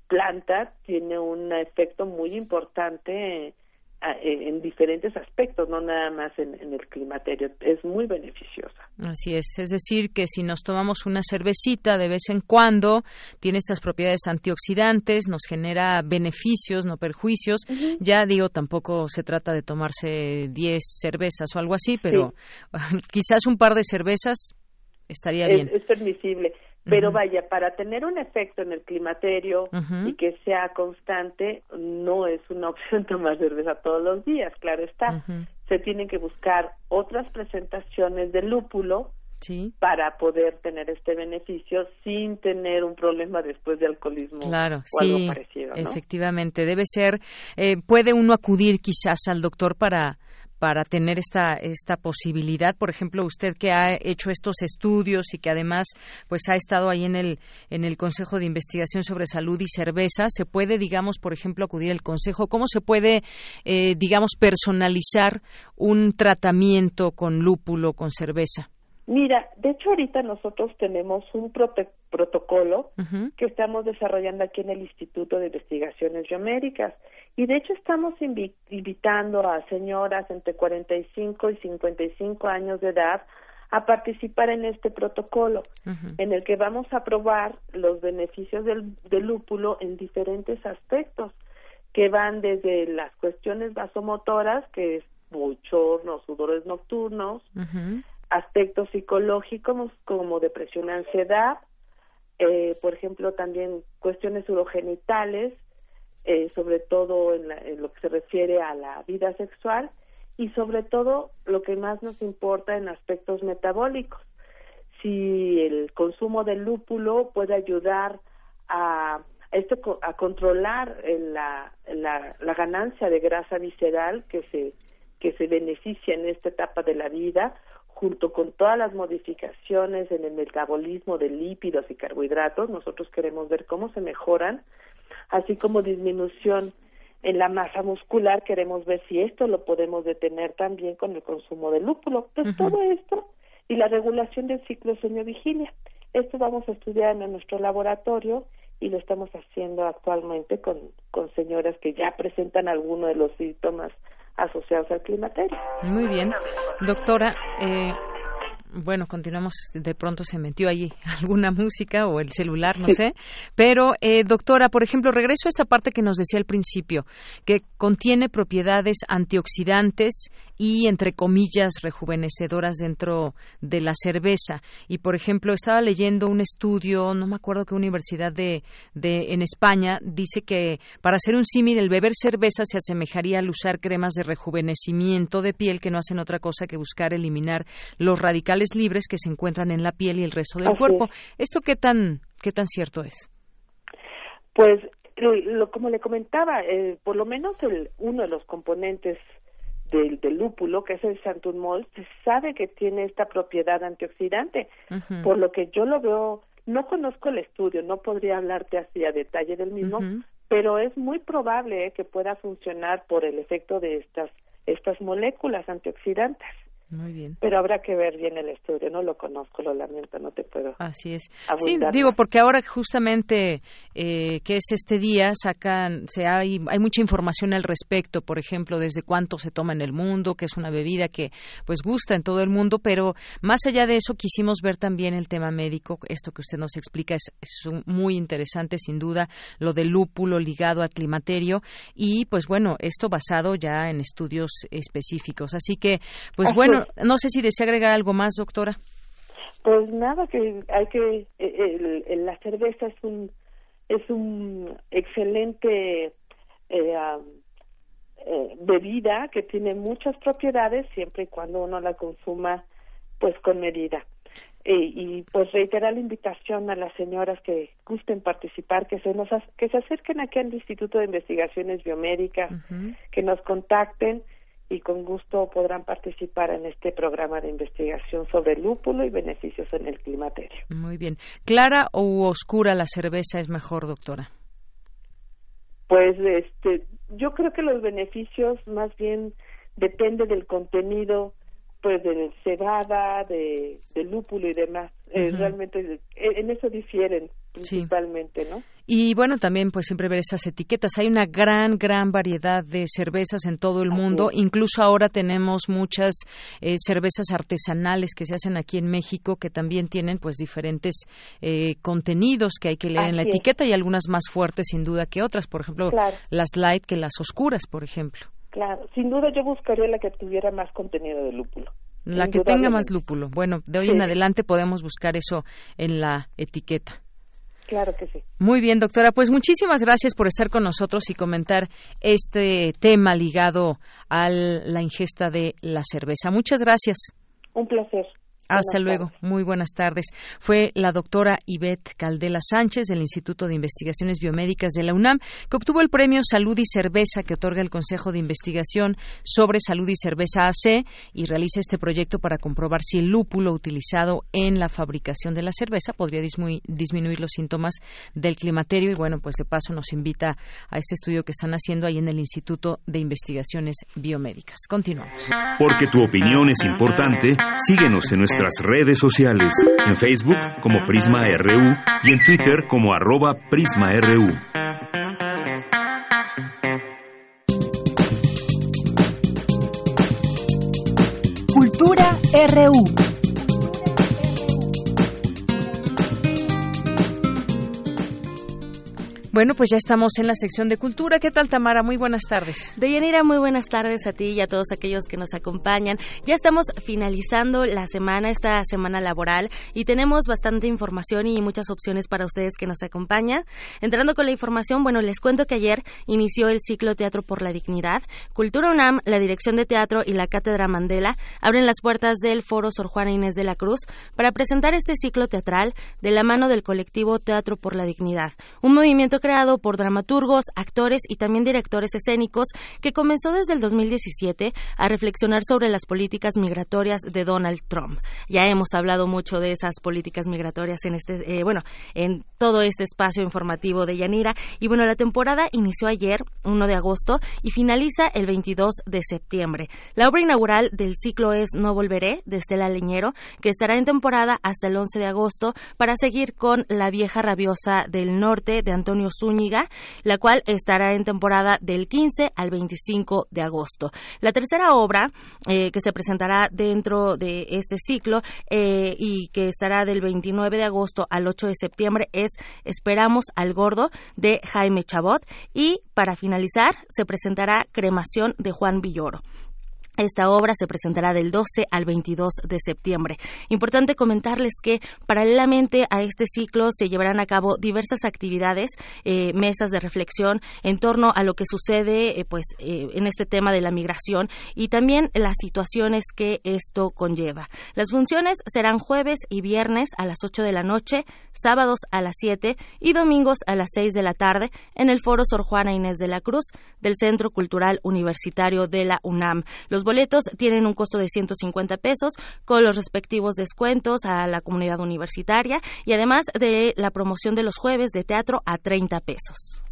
planta tiene un efecto muy importante en diferentes aspectos, no nada más en, el climaterio. Es muy beneficiosa. Así es, es decir, que si nos tomamos una cervecita de vez en cuando, tiene estas propiedades antioxidantes, nos genera beneficios, no perjuicios. Ya digo, tampoco se trata de tomarse 10 cervezas o algo así, pero quizás un par de cervezas estaría bien. Es permisible. Pero vaya, para tener un efecto en el climaterio y que sea constante, no es una opción tomar cerveza todos los días, claro está. Se tienen que buscar otras presentaciones de lúpulo para poder tener este beneficio sin tener un problema después de alcoholismo claro, o algo parecido. Efectivamente, debe ser, eh, puede uno acudir quizás al doctor para para tener esta esta posibilidad. Por ejemplo usted que ha hecho estos estudios y que además pues ha estado ahí en el en el Consejo de Investigación sobre Salud y Cerveza se puede digamos por ejemplo acudir al consejo cómo se puede eh, digamos personalizar un tratamiento con lúpulo con cerveza Mira, de hecho ahorita nosotros tenemos un protocolo que estamos desarrollando aquí en el Instituto de Investigaciones Biomédicas y de hecho estamos invitando a señoras entre 45 y 55 años de edad a participar en este protocolo, en el que vamos a probar los beneficios del, lúpulo en diferentes aspectos, que van desde las cuestiones vasomotoras, que es bochornos, sudores nocturnos, aspectos psicológicos como depresión, ansiedad, eh, por ejemplo, también cuestiones urogenitales, eh, sobre todo en, lo que se refiere a la vida sexual y sobre todo lo que más nos importa en aspectos metabólicos. Si el consumo de lúpulo puede ayudar a esto a controlar la, la, la, ganancia de grasa visceral que se que se beneficia en esta etapa de la vida junto con todas las modificaciones en el metabolismo de lípidos y carbohidratos, nosotros queremos ver cómo se mejoran, así como disminución en la masa muscular, queremos ver si esto lo podemos detener también con el consumo de lúpulo. Pues todo esto y la regulación del ciclo sueño-vigilia. Esto vamos a estudiar en nuestro laboratorio y lo estamos haciendo actualmente con, con señoras que ya presentan alguno de los síntomas asociados al climaterio. Muy bien. Doctora, eh, bueno, continuamos, de pronto se metió ahí alguna música o el celular, no sé. Pero, eh, doctora, por ejemplo, regreso a esta parte que nos decía al principio, que contiene propiedades antioxidantes y, entre comillas, rejuvenecedoras dentro de la cerveza. Y, por ejemplo, estaba leyendo un estudio, no me acuerdo qué universidad de, de en España, dice que para hacer un símil, el beber cerveza se asemejaría al usar cremas de rejuvenecimiento de piel que no hacen otra cosa que buscar eliminar los radicales libres que se encuentran en la piel y el resto del cuerpo. ¿Esto qué tan, qué tan cierto es? Pues, lo, como le comentaba, eh, por lo menos el, uno de los componentes del, lúpulo, que es el santumol, se sabe que tiene esta propiedad antioxidante, por lo que yo lo veo, no conozco el estudio, no podría hablarte así a detalle del mismo, pero es muy probable que pueda funcionar por el efecto de estas estas moléculas antioxidantes. Muy bien. Pero habrá que ver bien el estudio, no lo conozco, lo lamento, no te puedo. Así es. Sí, digo, porque ahora justamente eh, que es este día, sacan, se hay, hay mucha información al respecto, por ejemplo, desde cuánto se toma en el mundo, que es una bebida que pues gusta en todo el mundo, pero más allá de eso quisimos ver también el tema médico, esto que usted nos explica es, es muy interesante sin duda, lo del lúpulo ligado al climaterio y pues bueno, esto basado ya en estudios específicos. Así que, pues bueno, no sé si desea agregar algo más, doctora. Pues nada, que hay que el, la cerveza es un es un excelente eh, eh, bebida que tiene muchas propiedades siempre y cuando uno la consuma pues con medida. Eh, y pues reiterar la invitación a las señoras que gusten participar, que se nos que se acerquen aquí al Instituto de Investigaciones Biomédicas, que nos contacten y con gusto podrán participar en este programa de investigación sobre lúpulo y beneficios en el climaterio. Muy bien. ¿Clara o oscura la cerveza es mejor, doctora? Pues este, yo creo que los beneficios más bien depende del contenido pues de cebada, de, de lúpulo y demás. Eh, realmente en eso difieren principalmente, ¿no? Y bueno, también pues siempre ver esas etiquetas. Hay una gran, gran variedad de cervezas en todo el mundo. Incluso ahora tenemos muchas eh, cervezas artesanales que se hacen aquí en México que también tienen pues diferentes eh, contenidos que hay que leer en la etiqueta y algunas más fuertes sin duda que otras. Por ejemplo, las light que las oscuras, por ejemplo. Claro, sin duda yo buscaría la que tuviera más contenido de lúpulo. La que tenga más lúpulo. Bueno, de hoy en adelante podemos buscar eso en la etiqueta. Claro que sí. Muy bien, doctora. Pues muchísimas gracias por estar con nosotros y comentar este tema ligado a la ingesta de la cerveza. Muchas gracias. Un placer. Hasta luego. Muy buenas tardes. Fue la doctora Ivette Caldela Sánchez del Instituto de Investigaciones Biomédicas de la UNAM que obtuvo el premio Salud y Cerveza que otorga el Consejo de Investigación sobre Salud y Cerveza AC y realiza este proyecto para comprobar si el lúpulo utilizado en la fabricación de la cerveza podría disminuir los síntomas del climaterio y bueno, pues de paso nos invita a este estudio que están haciendo ahí en el Instituto de Investigaciones Biomédicas. Continuamos. Porque tu opinión es importante, síguenos en nuestra nuestras redes sociales, en Facebook como Prisma RU y en Twitter como arroba PrismaRU. Cultura RU. Bueno, pues ya estamos en la sección de cultura. ¿Qué tal, Tamara? Muy buenas tardes. Deyanira, muy buenas tardes a ti y a todos aquellos que nos acompañan. Ya estamos finalizando la semana, esta semana laboral, y tenemos bastante información y muchas opciones para ustedes que nos acompañan. Entrando con la información, bueno, les cuento que ayer inició el ciclo Teatro por la Dignidad. Cultura UNAM, la Dirección de Teatro y la Cátedra Mandela abren las puertas del Foro Sor Juana Inés de la Cruz para presentar este ciclo teatral de la mano del colectivo Teatro por la Dignidad, un movimiento creado por dramaturgos, actores y también directores escénicos que comenzó desde el 2017 a reflexionar sobre las políticas migratorias de Donald Trump. Ya hemos hablado mucho de esas políticas migratorias en este, eh, bueno, en todo este espacio informativo de Yanira. Y bueno, la temporada inició ayer, 1 de agosto, y finaliza el 22 de septiembre. La obra inaugural del ciclo es No Volveré, de Estela Leñero, que estará en temporada hasta el 11 de agosto para seguir con La Vieja Rabiosa del Norte de Antonio Zúñiga, la cual estará en temporada del 15 al 25 de agosto. La tercera obra eh, que se presentará dentro de este ciclo eh, y que estará del 29 de agosto al 8 de septiembre es Esperamos al Gordo de Jaime Chabot y para finalizar se presentará Cremación de Juan Villoro. Esta obra se presentará del 12 al 22 de septiembre. Importante comentarles que paralelamente a este ciclo se llevarán a cabo diversas actividades, eh, mesas de reflexión en torno a lo que sucede eh, pues, eh, en este tema de la migración y también las situaciones que esto conlleva. Las funciones serán jueves y viernes a las 8 de la noche, sábados a las 7 y domingos a las 6 de la tarde en el Foro Sor Juana Inés de la Cruz del Centro Cultural Universitario de la UNAM. Boletos tienen un costo de 150 pesos con los respectivos descuentos a la comunidad universitaria y además de la promoción de los jueves de teatro a 30 pesos.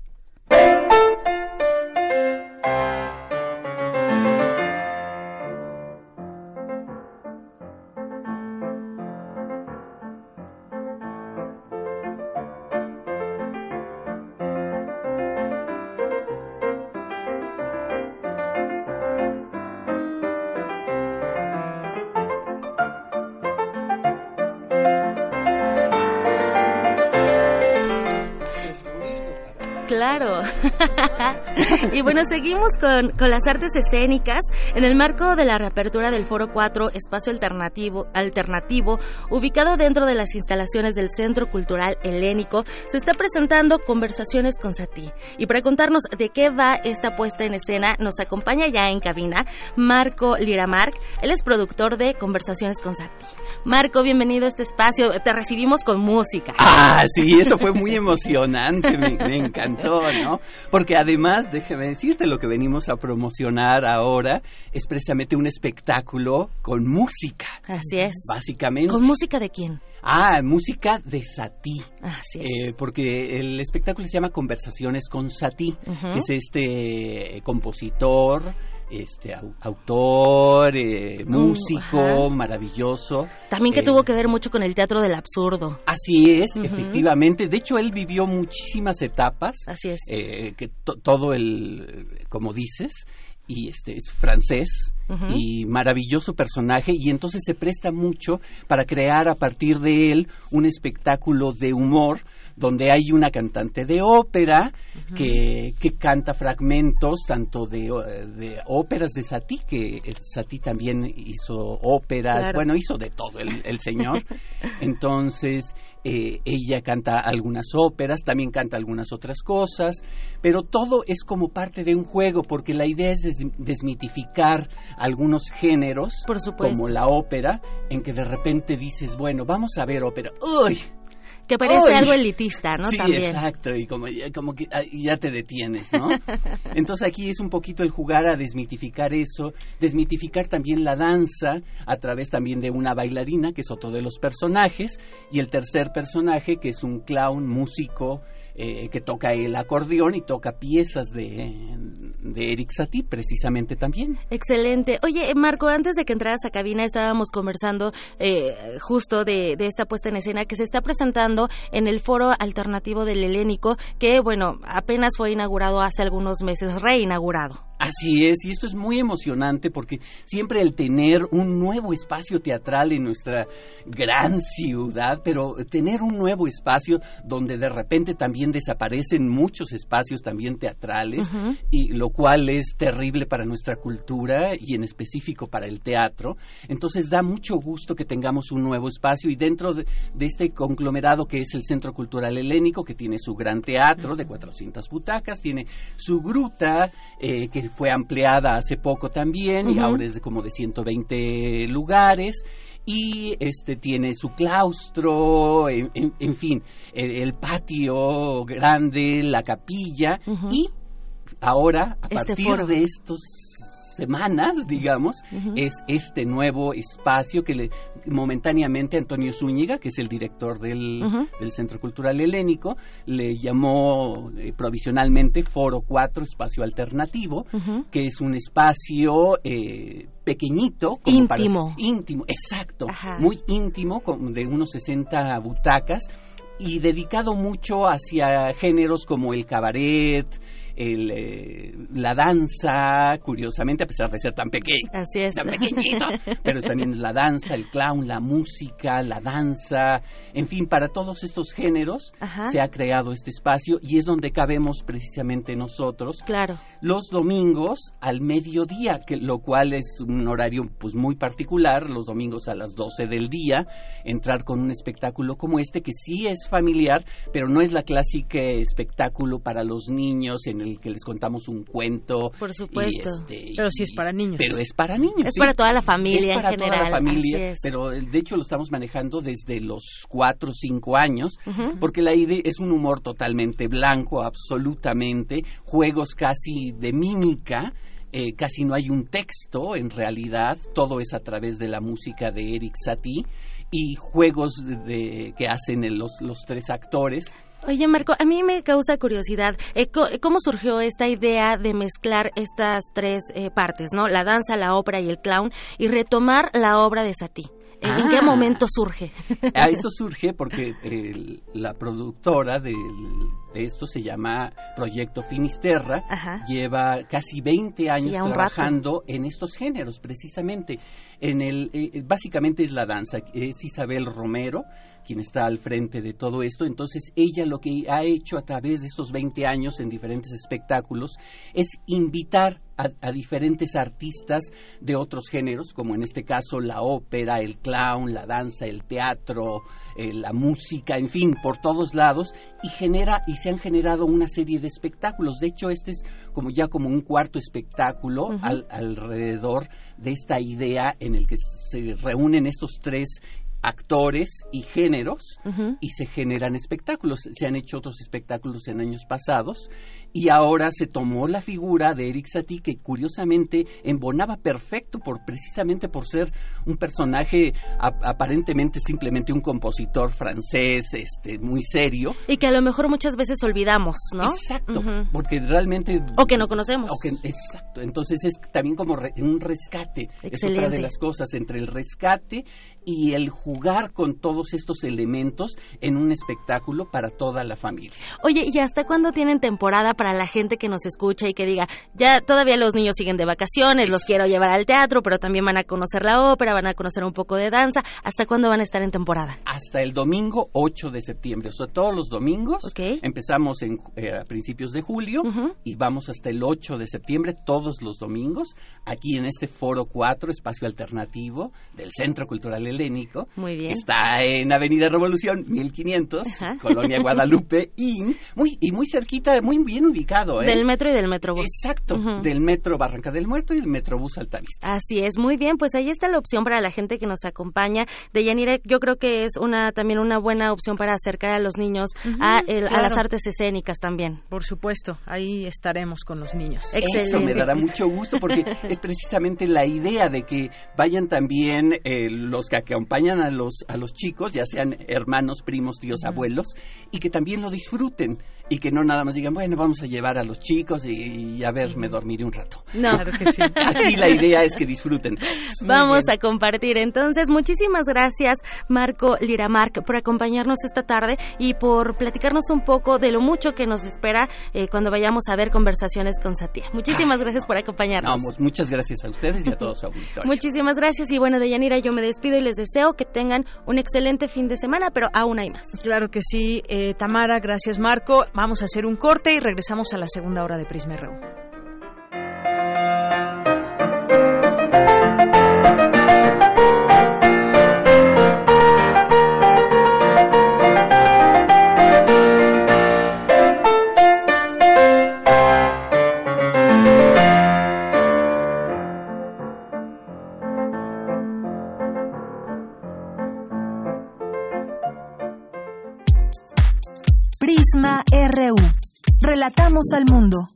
y bueno, seguimos con, con, las artes escénicas. En el marco de la reapertura del Foro 4, espacio alternativo, alternativo, ubicado dentro de las instalaciones del Centro Cultural Helénico, se está presentando Conversaciones con Satí. Y para contarnos de qué va esta puesta en escena, nos acompaña ya en cabina Marco Liramark. Él es productor de Conversaciones con Satí. Marco, bienvenido a este espacio. Te recibimos con música. Ah, sí, eso fue muy emocionante. Me, me encantó, ¿no? Porque además, déjame decirte, lo que venimos a promocionar ahora es precisamente un espectáculo con música. Así es. Básicamente. ¿Con música de quién? Ah, música de Satí. Así es. Eh, porque el espectáculo se llama Conversaciones con Satí, uh -huh. que es este compositor, este autor, eh, músico, uh, maravilloso. También que eh, tuvo que ver mucho con el teatro del absurdo. Así es, uh -huh. efectivamente. De hecho, él vivió muchísimas etapas. Así es. Eh, que to todo el, como dices, y este es francés uh -huh. y maravilloso personaje y entonces se presta mucho para crear a partir de él un espectáculo de humor donde hay una cantante de ópera uh -huh. que, que, canta fragmentos tanto de, de, óperas de Satie, que Satie también hizo óperas, claro. bueno, hizo de todo el, el señor. Entonces, eh, ella canta algunas óperas, también canta algunas otras cosas, pero todo es como parte de un juego, porque la idea es des desmitificar algunos géneros, como la ópera, en que de repente dices, bueno, vamos a ver ópera. ¡Uy! Que parece algo elitista, ¿no? Sí, También. exacto, y como, como que ah, ya te detienes, ¿no? Entonces aquí es un poquito el jugar a desmitificar eso, desmitificar también la danza a través también de una bailarina, que es otro de los personajes, y el tercer personaje, que es un clown músico, eh, que toca el acordeón y toca piezas de, de Eric Satie precisamente también. Excelente. Oye, Marco, antes de que entraras a cabina estábamos conversando eh, justo de, de, esta puesta en escena que se está presentando en el foro alternativo del Helénico, que bueno, apenas fue inaugurado hace algunos meses, reinaugurado. Así es, y esto es muy emocionante porque siempre el tener un nuevo espacio teatral en nuestra gran ciudad, pero tener un nuevo espacio donde de repente también desaparecen muchos espacios también teatrales, uh -huh. y lo cual es terrible para nuestra cultura y en específico para el teatro. Entonces da mucho gusto que tengamos un nuevo espacio y dentro de, de este conglomerado que es el Centro Cultural Helénico, que tiene su gran teatro de 400 butacas, tiene su gruta, eh, que fue ampliada hace poco también uh -huh. y ahora es de como de 120 lugares y este tiene su claustro, en, en, en fin, el, el, patio grande, la capilla uh -huh. y ahora a este partir foro. de estos semanas, digamos, uh -huh. es este nuevo espacio que le, momentáneamente Antonio Zúñiga, que es el director del, uh -huh. del Centro Cultural Helénico, le llamó eh, provisionalmente Foro 4, Espacio Alternativo, uh -huh. que es un espacio eh, pequeñito. Como íntimo. Para, íntimo, exacto, Ajá. muy íntimo, de unos 60 butacas y dedicado mucho hacia géneros como el cabaret, el, eh, la danza, curiosamente, a pesar de ser tan pequeño, Así es. tan pequeñito, pero también es la danza, el clown, la música, la danza, en fin, para todos estos géneros Ajá. se ha creado este espacio y es donde cabemos precisamente nosotros. Claro. Los domingos al mediodía, que lo cual es un horario pues muy particular, los domingos a las 12 del día, entrar con un espectáculo como este que sí es familiar, pero no es la clásica espectáculo para los niños en el que les contamos un cuento. Por supuesto. Este, pero sí es para niños. Pero es para niños. Es sí. para toda la familia es para en general. Toda la familia, pero de hecho lo estamos manejando desde los cuatro o cinco años, Uh -huh. porque la idea es un humor totalmente blanco, absolutamente, juegos casi de mímica. Eh, casi no hay un texto en realidad, todo es a través de la música de Eric Satie y juegos de, de, que hacen los, los tres actores. Oye, Marco, a mí me causa curiosidad, eh, ¿cómo surgió esta idea de mezclar estas tres eh, partes, ¿no? La danza, la ópera y el clown, y retomar la obra de Satie? ¿En, ah. ¿En qué momento surge? Ah, esto surge porque el, la productora de, de, esto se llama Proyecto Finisterra. Ajá. Lleva casi 20 años sí, trabajando en estos géneros, precisamente. En el, eh, básicamente es la danza. Es Isabel Romero, quien está al frente de todo esto. Entonces, ella lo que ha hecho a través de estos 20 años en diferentes espectáculos es invitar a, diferentes artistas de otros géneros, como en este caso la ópera, el clown, la danza, el teatro, eh, la música, en fin, por todos lados, y genera y se han generado una serie de espectáculos. De hecho, este es como ya como un cuarto espectáculo alrededor de esta idea en el que se reúnen estos tres actores y géneros y se generan espectáculos. Se han hecho otros espectáculos en años pasados y ahora se tomó la figura de Eric Satie que curiosamente embonaba perfecto por precisamente por ser un personaje aparentemente simplemente un compositor francés este muy serio. Y que a lo mejor muchas veces olvidamos no exacto porque realmente o que no conocemos. exacto entonces es también como un rescate es otra de las cosas entre el rescate y el jugar con todos estos elementos en un espectáculo para toda la familia. Oye y hasta cuándo tienen temporada para la gente que nos escucha y que diga, ya todavía los niños siguen de vacaciones, los quiero llevar al teatro, pero también van a conocer la ópera, van a conocer un poco de danza. ¿Hasta cuándo van a estar en temporada? Hasta el domingo 8 de septiembre, o sea, todos los domingos. Empezamos en, eh, a principios de julio y vamos hasta el 8 de septiembre, todos los domingos, aquí en este Foro 4, espacio alternativo del Centro Cultural Helénico. Muy bien. Está en Avenida Revolución 1500, Colonia Guadalupe, y muy, y muy cerquita, muy bien ubicado. ¿eh? Del metro y del metrobús. Exacto, del metro Barranca del Muerto y el metrobús Altavista. Así es, muy bien, pues ahí está la opción para la gente que nos acompaña. De Yanire, yo creo que es una también una buena opción para acercar a los niños a, las artes escénicas también. Por supuesto, ahí estaremos con los niños. Excelente. Eso me dará mucho gusto porque es precisamente la idea de que vayan también eh, los que acompañan a los, a los chicos, ya sean hermanos, primos, tíos, abuelos, y que también lo disfruten y que no nada más digan, bueno, vamos a llevar a los chicos y, a ver, me dormiré un rato. No, claro que sí. Aquí la idea es que disfruten. Vamos a compartir. Entonces, muchísimas gracias, Marco Liramark, por acompañarnos esta tarde y por platicarnos un poco de lo mucho que nos espera eh, cuando vayamos a ver conversaciones con Satia. Muchísimas gracias por acompañarnos. Vamos, muchas gracias a ustedes y a todos su auditorio. Muchísimas gracias y bueno, Deyanira, yo me despido y les deseo que tengan un excelente fin de semana, pero aún hay más. Claro que sí, eh, Tamara, gracias Marco. Vamos a hacer un corte y regresamos a la segunda hora de Prisma RU. Prisma RU. Relatamos al mundo.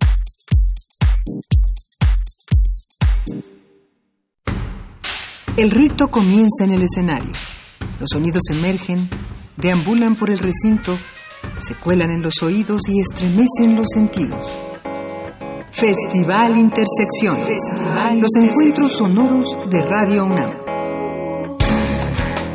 El rito comienza en el escenario. Los sonidos emergen, deambulan por el recinto, se cuelan en los oídos y estremecen los sentidos. Festival Intersección. los encuentros sonoros de Radio UNAM.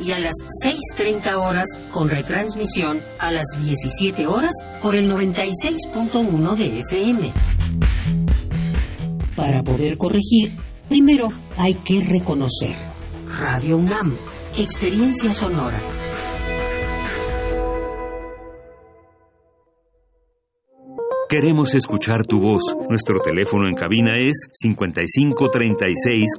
y a las 6.30 horas con retransmisión a las 17 horas por el 96.1 de FM. Para poder corregir, primero hay que reconocer. Radio UNAM, experiencia sonora. Queremos escuchar tu voz. Nuestro teléfono en cabina es 55 36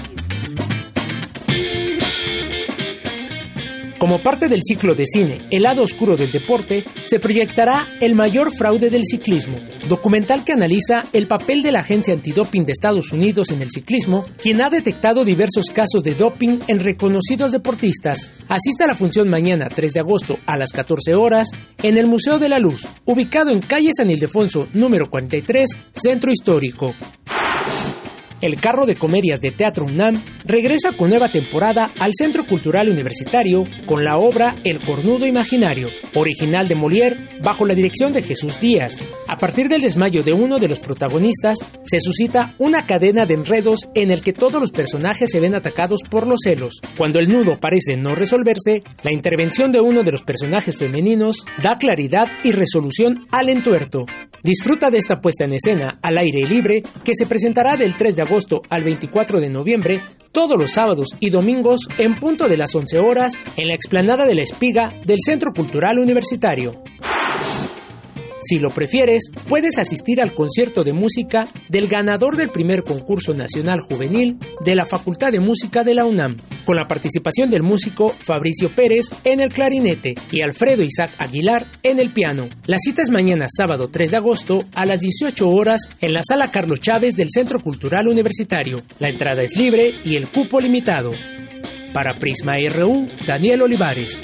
Como parte del ciclo de cine El lado oscuro del deporte, se proyectará El mayor fraude del ciclismo, documental que analiza el papel de la Agencia Antidoping de Estados Unidos en el ciclismo, quien ha detectado diversos casos de doping en reconocidos deportistas. Asista a la función mañana 3 de agosto a las 14 horas en el Museo de la Luz, ubicado en calle San Ildefonso número 43, Centro Histórico. El carro de comedias de Teatro UNAM regresa con nueva temporada al Centro Cultural Universitario con la obra El Cornudo Imaginario, original de Molière, bajo la dirección de Jesús Díaz. A partir del desmayo de uno de los protagonistas, se suscita una cadena de enredos en el que todos los personajes se ven atacados por los celos. Cuando el nudo parece no resolverse, la intervención de uno de los personajes femeninos da claridad y resolución al entuerto. Disfruta de esta puesta en escena al aire libre que se presentará del 3 de agosto al 24 de noviembre todos los sábados y domingos en punto de las 11 horas en la explanada de la Espiga del Centro Cultural Universitario. Si lo prefieres, puedes asistir al concierto de música del ganador del primer concurso nacional juvenil de la Facultad de Música de la UNAM, con la participación del músico Fabricio Pérez en el clarinete y Alfredo Isaac Aguilar en el piano. La cita es mañana sábado 3 de agosto a las 18 horas en la sala Carlos Chávez del Centro Cultural Universitario. La entrada es libre y el cupo limitado. Para Prisma RU, Daniel Olivares.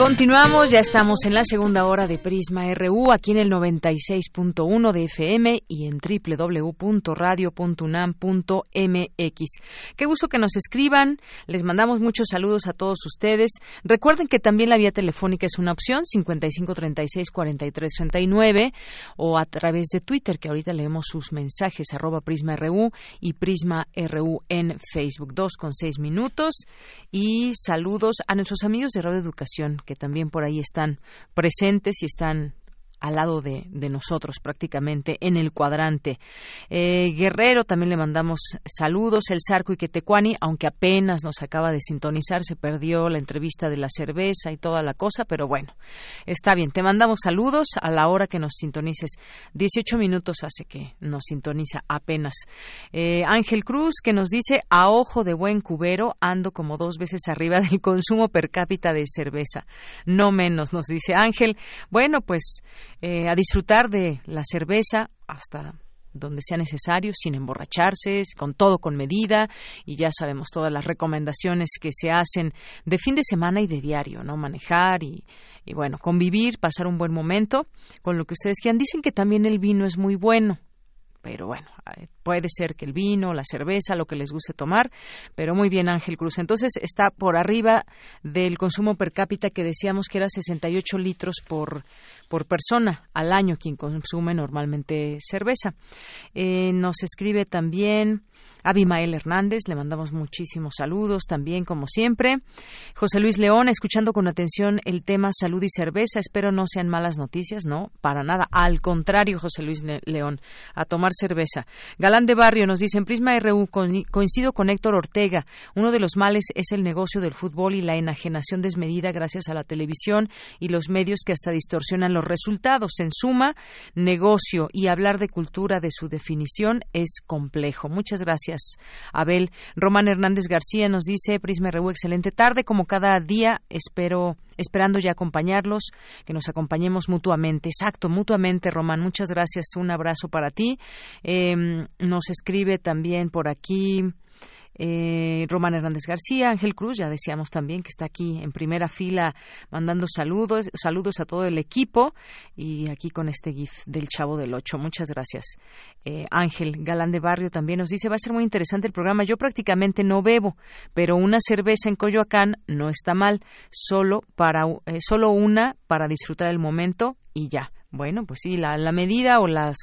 Continuamos, ya estamos en la segunda hora de Prisma RU, aquí en el 96.1 de FM y en www.radio.unam.mx. Qué gusto que nos escriban, les mandamos muchos saludos a todos ustedes. Recuerden que también la vía telefónica es una opción, 5536-4339, o a través de Twitter, que ahorita leemos sus mensajes, arroba Prisma RU y Prisma RU en Facebook. Dos con seis minutos. Y saludos a nuestros amigos de Radio Educación que también por ahí están presentes y están al lado de, nosotros prácticamente en el cuadrante. Eh, Guerrero también le mandamos saludos, el Zarco y Quetecuani, aunque apenas nos acaba de sintonizar, se perdió la entrevista de la cerveza y toda la cosa, pero bueno, está bien. Te mandamos saludos a la hora que nos sintonices. 18 minutos hace que nos sintoniza apenas. Eh, Ángel Cruz que nos dice, a ojo de buen cubero, ando como dos veces arriba del consumo per cápita de cerveza. No menos, nos dice Ángel. Bueno, pues eh, a disfrutar de la cerveza hasta donde sea necesario, sin emborracharse, con todo con medida y ya sabemos todas las recomendaciones que se hacen de fin de semana y de diario, ¿no? Manejar y, y bueno, convivir, pasar un buen momento con lo que ustedes quieran. Dicen que también el vino es muy bueno, pero bueno, puede ser que el vino, la cerveza, lo que les guste tomar, pero muy bien Ángel Cruz. Entonces está por arriba del consumo per cápita que decíamos que era 68 litros por, por persona al año quien consume normalmente cerveza. Eh, nos escribe también Abimael Hernández, le mandamos muchísimos saludos también, como siempre. José Luis León, escuchando con atención el tema salud y cerveza, espero no sean malas noticias, no, para nada. Al contrario, José Luis León, a tomar cerveza. Galán de Barrio nos dice, en Prisma RU, coincido con Héctor Ortega, uno de los males es el negocio del fútbol y la enajenación desmedida gracias a la televisión y los medios que hasta distorsionan los resultados. En suma, negocio y hablar de cultura, de su definición, es complejo. Muchas gracias Abel. Román Hernández García nos dice, Prisma RU, excelente tarde, como cada día, espero, esperando ya acompañarlos, que nos acompañemos mutuamente. Exacto, mutuamente, Román. Muchas gracias. Un abrazo para ti. Em, nos escribe también por aquí eh, Román Hernández García, Ángel Cruz, ya decíamos también que está aquí en primera fila mandando saludos, saludos a todo el equipo y aquí con este GIF del Chavo del Ocho. Muchas gracias. Eh, Ángel Galán de Barrio también nos dice, va a ser muy interesante el programa. Yo prácticamente no bebo, pero una cerveza en Coyoacán no está mal, solo, para, eh, solo una para disfrutar el momento y ya. Bueno, pues sí, la, la medida o las,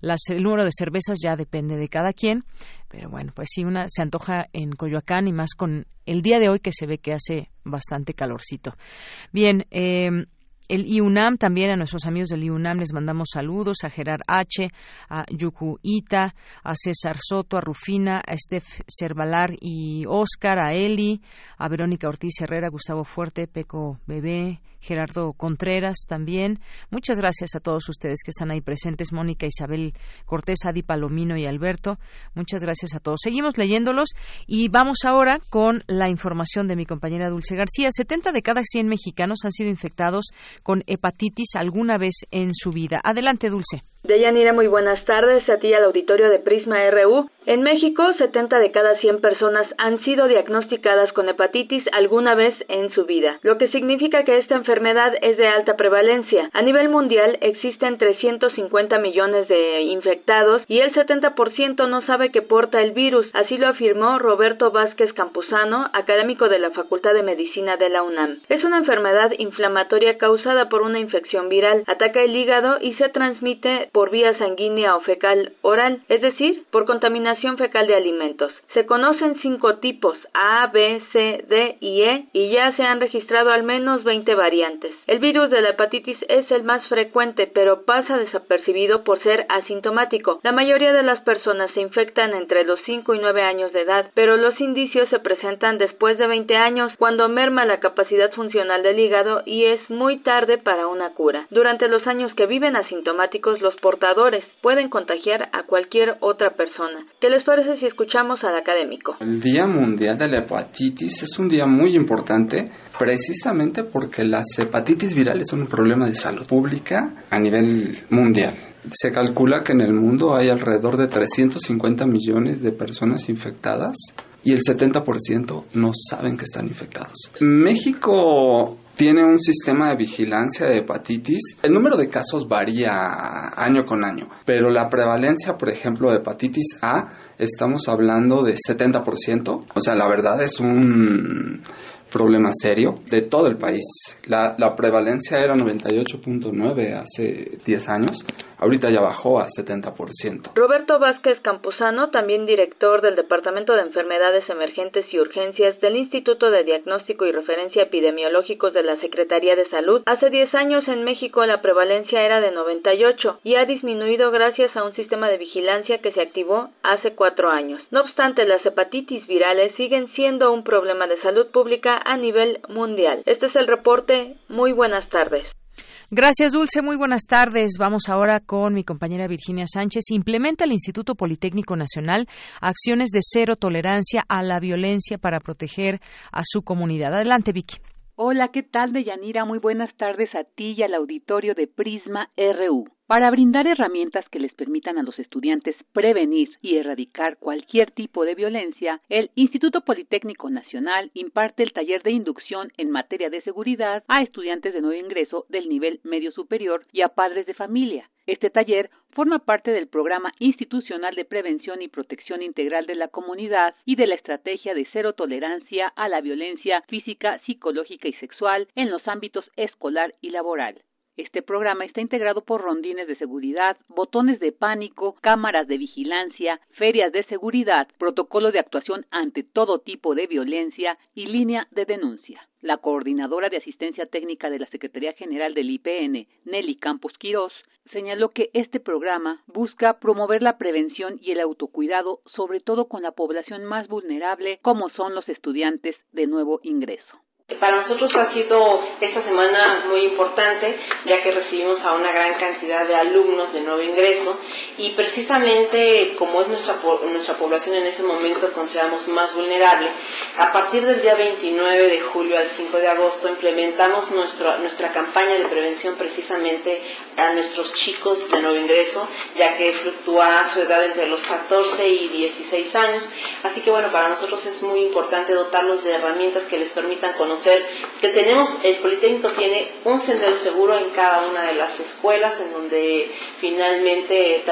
las, el número de cervezas ya depende de cada quien, pero bueno, pues sí, una se antoja en Coyoacán y más con el día de hoy que se ve que hace bastante calorcito. Bien, eh, el IUNAM, también a nuestros amigos del IUNAM les mandamos saludos, a Gerard H., a Yuku Ita, a César Soto, a Rufina, a Steph Cervalar y Oscar, a Eli, a Verónica Ortiz Herrera, Gustavo Fuerte, Peco Bebé, Gerardo Contreras también. Muchas gracias a todos ustedes que están ahí presentes, Mónica, Isabel Cortés, Adi Palomino y Alberto. Muchas gracias a todos. Seguimos leyéndolos y vamos ahora con la información de mi compañera Dulce García. 70 de cada 100 mexicanos han sido infectados con hepatitis alguna vez en su vida. Adelante, Dulce. Deyanira, muy buenas tardes a ti al auditorio de Prisma RU. En México, 70 de cada 100 personas han sido diagnosticadas con hepatitis alguna vez en su vida, lo que significa que esta enfermedad es de alta prevalencia. A nivel mundial existen 350 millones de infectados y el 70% no sabe que porta el virus, así lo afirmó Roberto Vázquez Campuzano, académico de la Facultad de Medicina de la UNAM. Es una enfermedad inflamatoria causada por una infección viral, ataca el hígado y se transmite por vía sanguínea o fecal oral, es decir, por contaminación fecal de alimentos. Se conocen cinco tipos A, B, C, D y E y ya se han registrado al menos 20 variantes. El virus de la hepatitis es el más frecuente, pero pasa desapercibido por ser asintomático. La mayoría de las personas se infectan entre los 5 y 9 años de edad, pero los indicios se presentan después de 20 años, cuando merma la capacidad funcional del hígado y es muy tarde para una cura. Durante los años que viven asintomáticos, los portadores pueden contagiar a cualquier otra persona. ¿Qué les parece si escuchamos al académico? El Día Mundial de la Hepatitis es un día muy importante precisamente porque las hepatitis virales son un problema de salud pública a nivel mundial. Se calcula que en el mundo hay alrededor de 350 millones de personas infectadas y el 70% no saben que están infectados. México tiene un sistema de vigilancia de hepatitis. El número de casos varía año con año, pero la prevalencia, por ejemplo, de hepatitis A, estamos hablando de 70%. O sea, la verdad es un problema serio de todo el país. La, la prevalencia era 98.9 hace 10 años, ahorita ya bajó a 70%. Roberto Vázquez Campuzano, también director del Departamento de Enfermedades Emergentes y Urgencias del Instituto de Diagnóstico y Referencia Epidemiológicos de la Secretaría de Salud, hace 10 años en México la prevalencia era de 98 y ha disminuido gracias a un sistema de vigilancia que se activó hace 4 años. No obstante, las hepatitis virales siguen siendo un problema de salud pública a nivel mundial. Este es el reporte. Muy buenas tardes. Gracias, Dulce. Muy buenas tardes. Vamos ahora con mi compañera Virginia Sánchez. Implementa el Instituto Politécnico Nacional acciones de cero tolerancia a la violencia para proteger a su comunidad. Adelante, Vicky. Hola, ¿qué tal, Deyanira? Muy buenas tardes a ti y al auditorio de Prisma RU. Para brindar herramientas que les permitan a los estudiantes prevenir y erradicar cualquier tipo de violencia, el Instituto Politécnico Nacional imparte el taller de inducción en materia de seguridad a estudiantes de nuevo ingreso del nivel medio superior y a padres de familia. Este taller forma parte del programa institucional de prevención y protección integral de la comunidad y de la estrategia de cero tolerancia a la violencia física, psicológica y sexual en los ámbitos escolar y laboral. Este programa está integrado por rondines de seguridad, botones de pánico, cámaras de vigilancia, ferias de seguridad, protocolo de actuación ante todo tipo de violencia y línea de denuncia. La coordinadora de asistencia técnica de la Secretaría General del IPN, Nelly Campos Quirós, señaló que este programa busca promover la prevención y el autocuidado, sobre todo con la población más vulnerable, como son los estudiantes de nuevo ingreso. Para nosotros ha sido esta semana muy importante, ya que recibimos a una gran cantidad de alumnos de nuevo ingreso y precisamente como es nuestra, nuestra población en ese momento consideramos más vulnerable, a partir del día 29 de julio al 5 de agosto implementamos nuestra, nuestra campaña de prevención precisamente a nuestros chicos de nuevo ingreso, ya que fluctúa su edad entre los 14 y 16 años. Así que bueno, para nosotros es muy importante dotarlos de herramientas que les permitan conocer que tenemos, el Politécnico tiene un sendero seguro en cada una de las escuelas en donde finalmente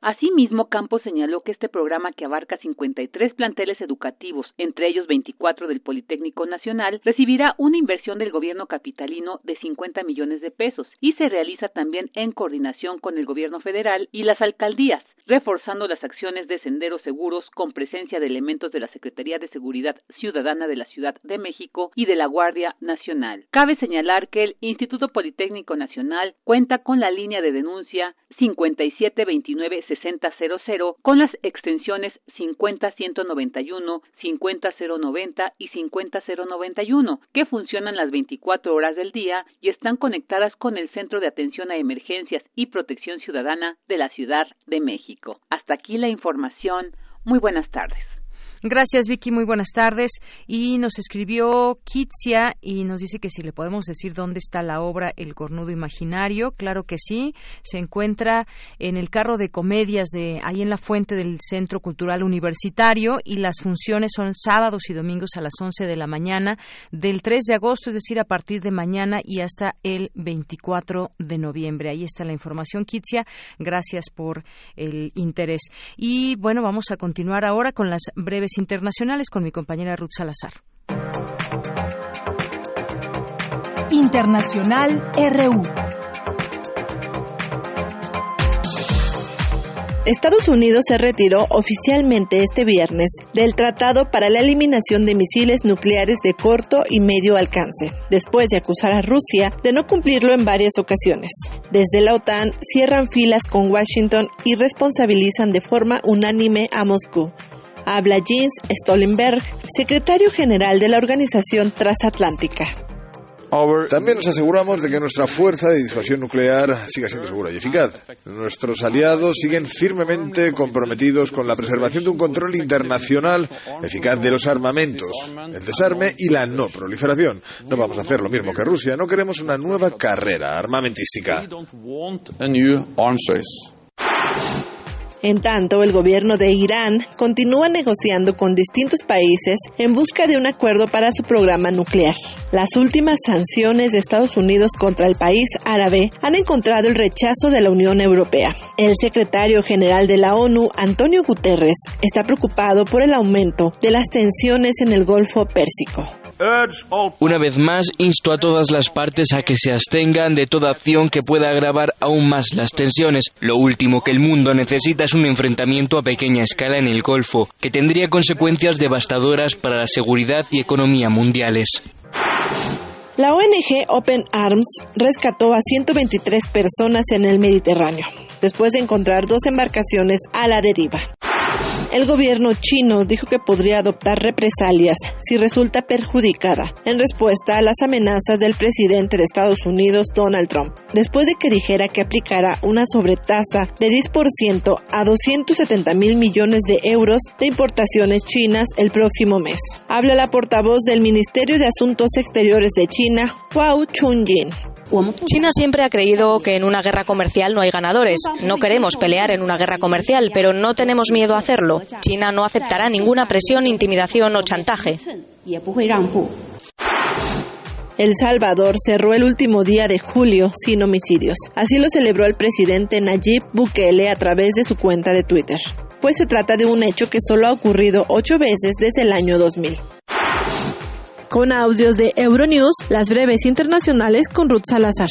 Asimismo, Campos señaló que este programa, que abarca 53 planteles educativos, entre ellos 24 del Politécnico Nacional, recibirá una inversión del gobierno capitalino de 50 millones de pesos y se realiza también en coordinación con el gobierno federal y las alcaldías, reforzando las acciones de senderos seguros con presencia de elementos de la Secretaría de Seguridad Ciudadana de la Ciudad de México y de la Guardia Nacional. Cabe señalar que el Instituto Politécnico Nacional cuenta con la línea de denuncia 5729-6000 con las extensiones 50191, 50090 y 50091 que funcionan las 24 horas del día y están conectadas con el Centro de Atención a Emergencias y Protección Ciudadana de la Ciudad de México. Hasta aquí la información. Muy buenas tardes. Gracias, Vicky. Muy buenas tardes. Y nos escribió Kitsia y nos dice que si le podemos decir dónde está la obra El Cornudo Imaginario. Claro que sí. Se encuentra en el carro de comedias de ahí en la fuente del Centro Cultural Universitario y las funciones son sábados y domingos a las 11 de la mañana del 3 de agosto, es decir, a partir de mañana y hasta el 24 de noviembre. Ahí está la información, Kitsia. Gracias por el interés. Y bueno, vamos a continuar ahora con las breves internacionales con mi compañera Ruth Salazar. Internacional RU. Estados Unidos se retiró oficialmente este viernes del Tratado para la Eliminación de Misiles Nucleares de Corto y Medio Alcance, después de acusar a Rusia de no cumplirlo en varias ocasiones. Desde la OTAN cierran filas con Washington y responsabilizan de forma unánime a Moscú habla Jens Stoltenberg, secretario general de la Organización Transatlántica. También nos aseguramos de que nuestra fuerza de disuasión nuclear siga siendo segura y eficaz. Nuestros aliados siguen firmemente comprometidos con la preservación de un control internacional eficaz de los armamentos, el desarme y la no proliferación. No vamos a hacer lo mismo que Rusia, no queremos una nueva carrera armamentística. En tanto, el gobierno de Irán continúa negociando con distintos países en busca de un acuerdo para su programa nuclear. Las últimas sanciones de Estados Unidos contra el país árabe han encontrado el rechazo de la Unión Europea. El secretario general de la ONU, Antonio Guterres, está preocupado por el aumento de las tensiones en el Golfo Pérsico. Una vez más, insto a todas las partes a que se abstengan de toda acción que pueda agravar aún más las tensiones. Lo último que el mundo necesita es un enfrentamiento a pequeña escala en el Golfo, que tendría consecuencias devastadoras para la seguridad y economía mundiales. La ONG Open Arms rescató a 123 personas en el Mediterráneo, después de encontrar dos embarcaciones a la deriva. El gobierno chino dijo que podría adoptar represalias si resulta perjudicada en respuesta a las amenazas del presidente de Estados Unidos, Donald Trump, después de que dijera que aplicará una sobretasa de 10% a 270 mil millones de euros de importaciones chinas el próximo mes. Habla la portavoz del Ministerio de Asuntos Exteriores de China, Huao Chunjin. China siempre ha creído que en una guerra comercial no hay ganadores. No queremos pelear en una guerra comercial, pero no tenemos miedo a hacerlo. China no aceptará ninguna presión, intimidación o chantaje. El Salvador cerró el último día de julio sin homicidios. Así lo celebró el presidente Nayib Bukele a través de su cuenta de Twitter. Pues se trata de un hecho que solo ha ocurrido ocho veces desde el año 2000 con audios de Euronews, las breves internacionales con Ruth Salazar.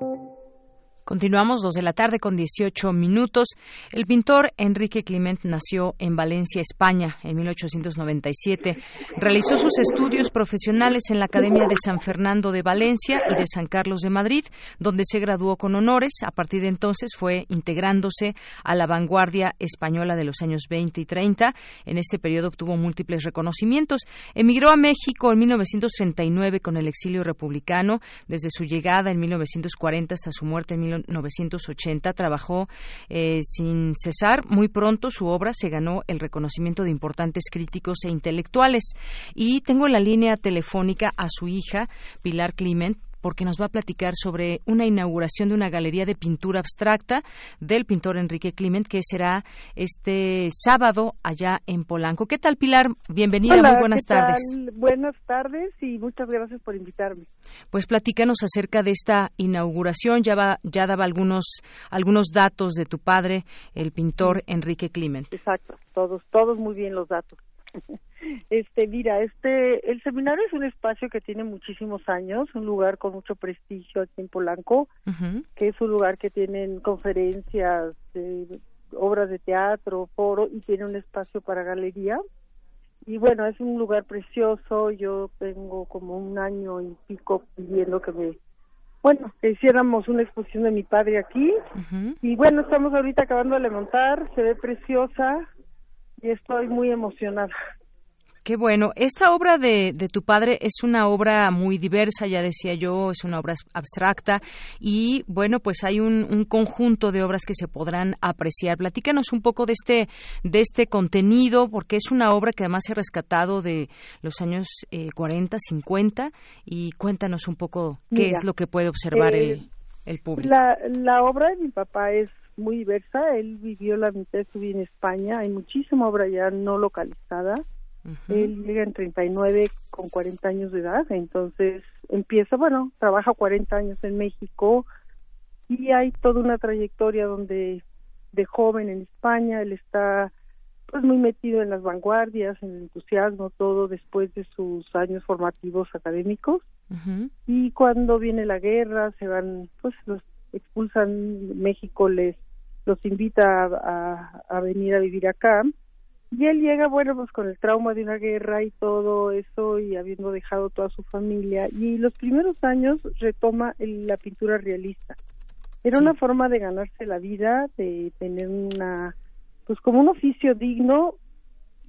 Continuamos dos de la tarde con 18 minutos. El pintor Enrique Clement nació en Valencia, España, en 1897. Realizó sus estudios profesionales en la Academia de San Fernando de Valencia y de San Carlos de Madrid, donde se graduó con honores. A partir de entonces fue integrándose a la vanguardia española de los años 20 y 30. En este periodo obtuvo múltiples reconocimientos. Emigró a México en 1939 con el exilio republicano. Desde su llegada en 1940 hasta su muerte en 1980 trabajó eh, sin cesar. Muy pronto su obra se ganó el reconocimiento de importantes críticos e intelectuales. Y tengo la línea telefónica a su hija, Pilar Clement, porque nos va a platicar sobre una inauguración de una galería de pintura abstracta del pintor Enrique Clement que será este sábado allá en Polanco. ¿Qué tal, Pilar? Bienvenida, muy buenas tardes. Buenas tardes y muchas gracias por invitarme. Pues platícanos acerca de esta inauguración. Ya, va, ya daba algunos, algunos datos de tu padre, el pintor Enrique Clement. Exacto, todos, todos muy bien los datos. Este, mira, este, el seminario es un espacio que tiene muchísimos años, un lugar con mucho prestigio aquí en Polanco, que es un lugar que tienen conferencias, obras de teatro, foro y tiene un espacio para galería. Y bueno, es un lugar precioso. Yo tengo como un año y pico pidiendo que me, bueno, que hiciéramos una exposición de mi padre aquí. Y bueno, estamos ahorita acabando de montar, se ve preciosa y estoy muy emocionada. Qué bueno. Esta obra de, de, tu padre es una obra muy diversa, ya decía yo, es una obra abstracta y bueno, pues hay un, un conjunto de obras que se podrán apreciar. Platícanos un poco de este, de este contenido, porque es una obra que además se ha rescatado de los años eh, 40, 50 y cuéntanos un poco qué Mira, es lo que puede observar eh, el, el público. La, la obra de mi papá es muy diversa. Él vivió la mitad de su vida en España. Hay muchísima obra ya no localizada. Él llega en 39 con 40 años de edad, entonces empieza, bueno, trabaja 40 años en México y hay toda una trayectoria donde de joven en España él está pues muy metido en las vanguardias, en el entusiasmo, todo después de sus años formativos académicos. Y cuando viene la guerra se van, pues los expulsan, México les los invita a, a, a venir a vivir acá y él llega, bueno, pues con el trauma de una guerra y todo eso, y habiendo dejado toda su familia, y los primeros años retoma el- la pintura realista. Era una forma de ganarse la vida, de tener una, pues como un oficio digno,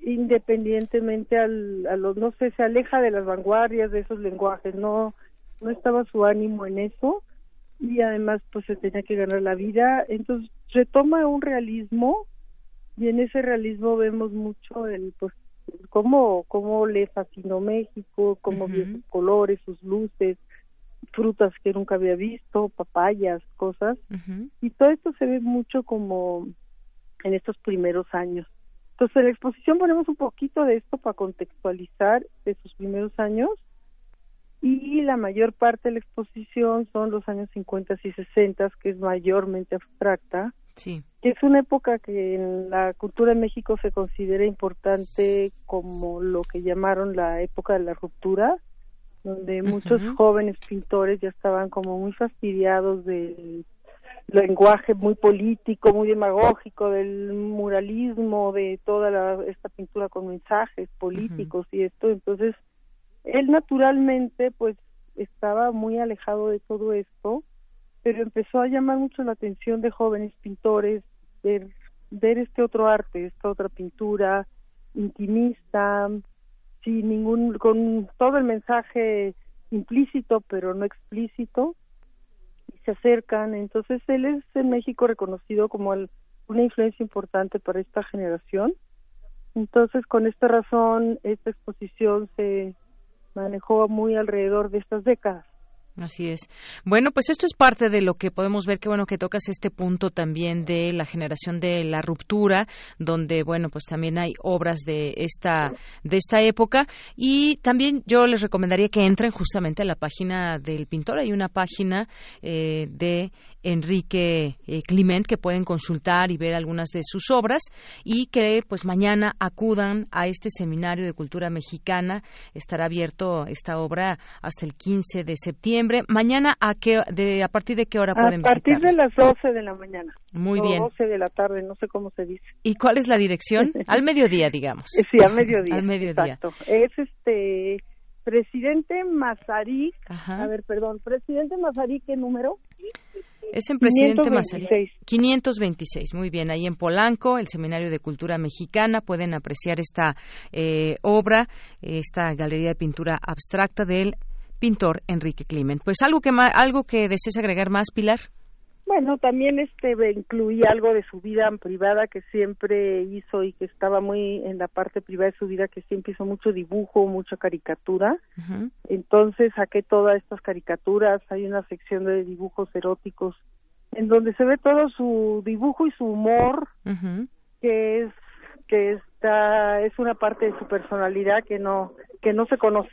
independientemente al, a los, no sé, se aleja de las vanguardias, de esos lenguajes, no, no estaba su ánimo en eso, y además pues se tenía que ganar la vida, entonces retoma un realismo y en ese realismo vemos mucho el pues cómo cómo le fascinó México cómo vio sus colores sus luces frutas que nunca había visto papayas cosas. Y todo esto se ve mucho como en estos primeros años. Entonces en la exposición ponemos un poquito de esto para contextualizar de sus primeros años. Y la mayor parte de la exposición son los años 50 y 60 que es mayormente abstracta Sí. que es una época que en la cultura de México se considera importante como lo que llamaron la época de la ruptura, donde muchos jóvenes pintores ya estaban como muy fastidiados del lenguaje muy político, muy demagógico, del muralismo, de toda esta pintura con mensajes políticos y esto. Entonces, él naturalmente, pues, estaba muy alejado de todo esto, pero empezó a llamar mucho la atención de jóvenes pintores, ver, ver este otro arte, esta otra pintura intimista, sin ningún, con todo el mensaje implícito, pero no explícito, se acercan. Entonces él es en México reconocido como una influencia importante para esta generación. Entonces con esta razón esta exposición se manejó muy alrededor de estas décadas. Así es. Bueno, pues esto es parte de lo que podemos ver. Qué bueno que tocas este punto también de la generación de la ruptura, donde bueno, pues también hay obras de esta de esta época y también yo les recomendaría que entren justamente a la página del pintor. Hay una página eh, de Enrique eh, Clement que pueden consultar y ver algunas de sus obras y que pues mañana acudan a este seminario de cultura mexicana estará abierto esta obra hasta el 15 de septiembre mañana a qué de a partir de qué hora pueden visitar a partir de las 12 de la mañana. Muy bien. 12 de la tarde no sé cómo se dice. Y cuál es la dirección al mediodía digamos. Sí al mediodía al mediodía. exacto. es este presidente Mazarik a ver perdón presidente Mazarik qué número es en Presidente Mazarik. 526, muy bien. Ahí en Polanco, el Seminario de Cultura Mexicana, pueden apreciar esta eh, obra, esta galería de pintura abstracta del pintor Enrique Climent. Pues algo que, algo que desees agregar más, Pilar. Bueno, también este incluía algo de su vida privada que siempre hizo y que estaba muy en la parte privada de su vida que siempre hizo mucho dibujo, mucha caricatura. Entonces saqué todas estas caricaturas, hay una sección de dibujos eróticos en donde se ve todo su dibujo y su humor, que es que está es una parte de su personalidad que no que no se conoce.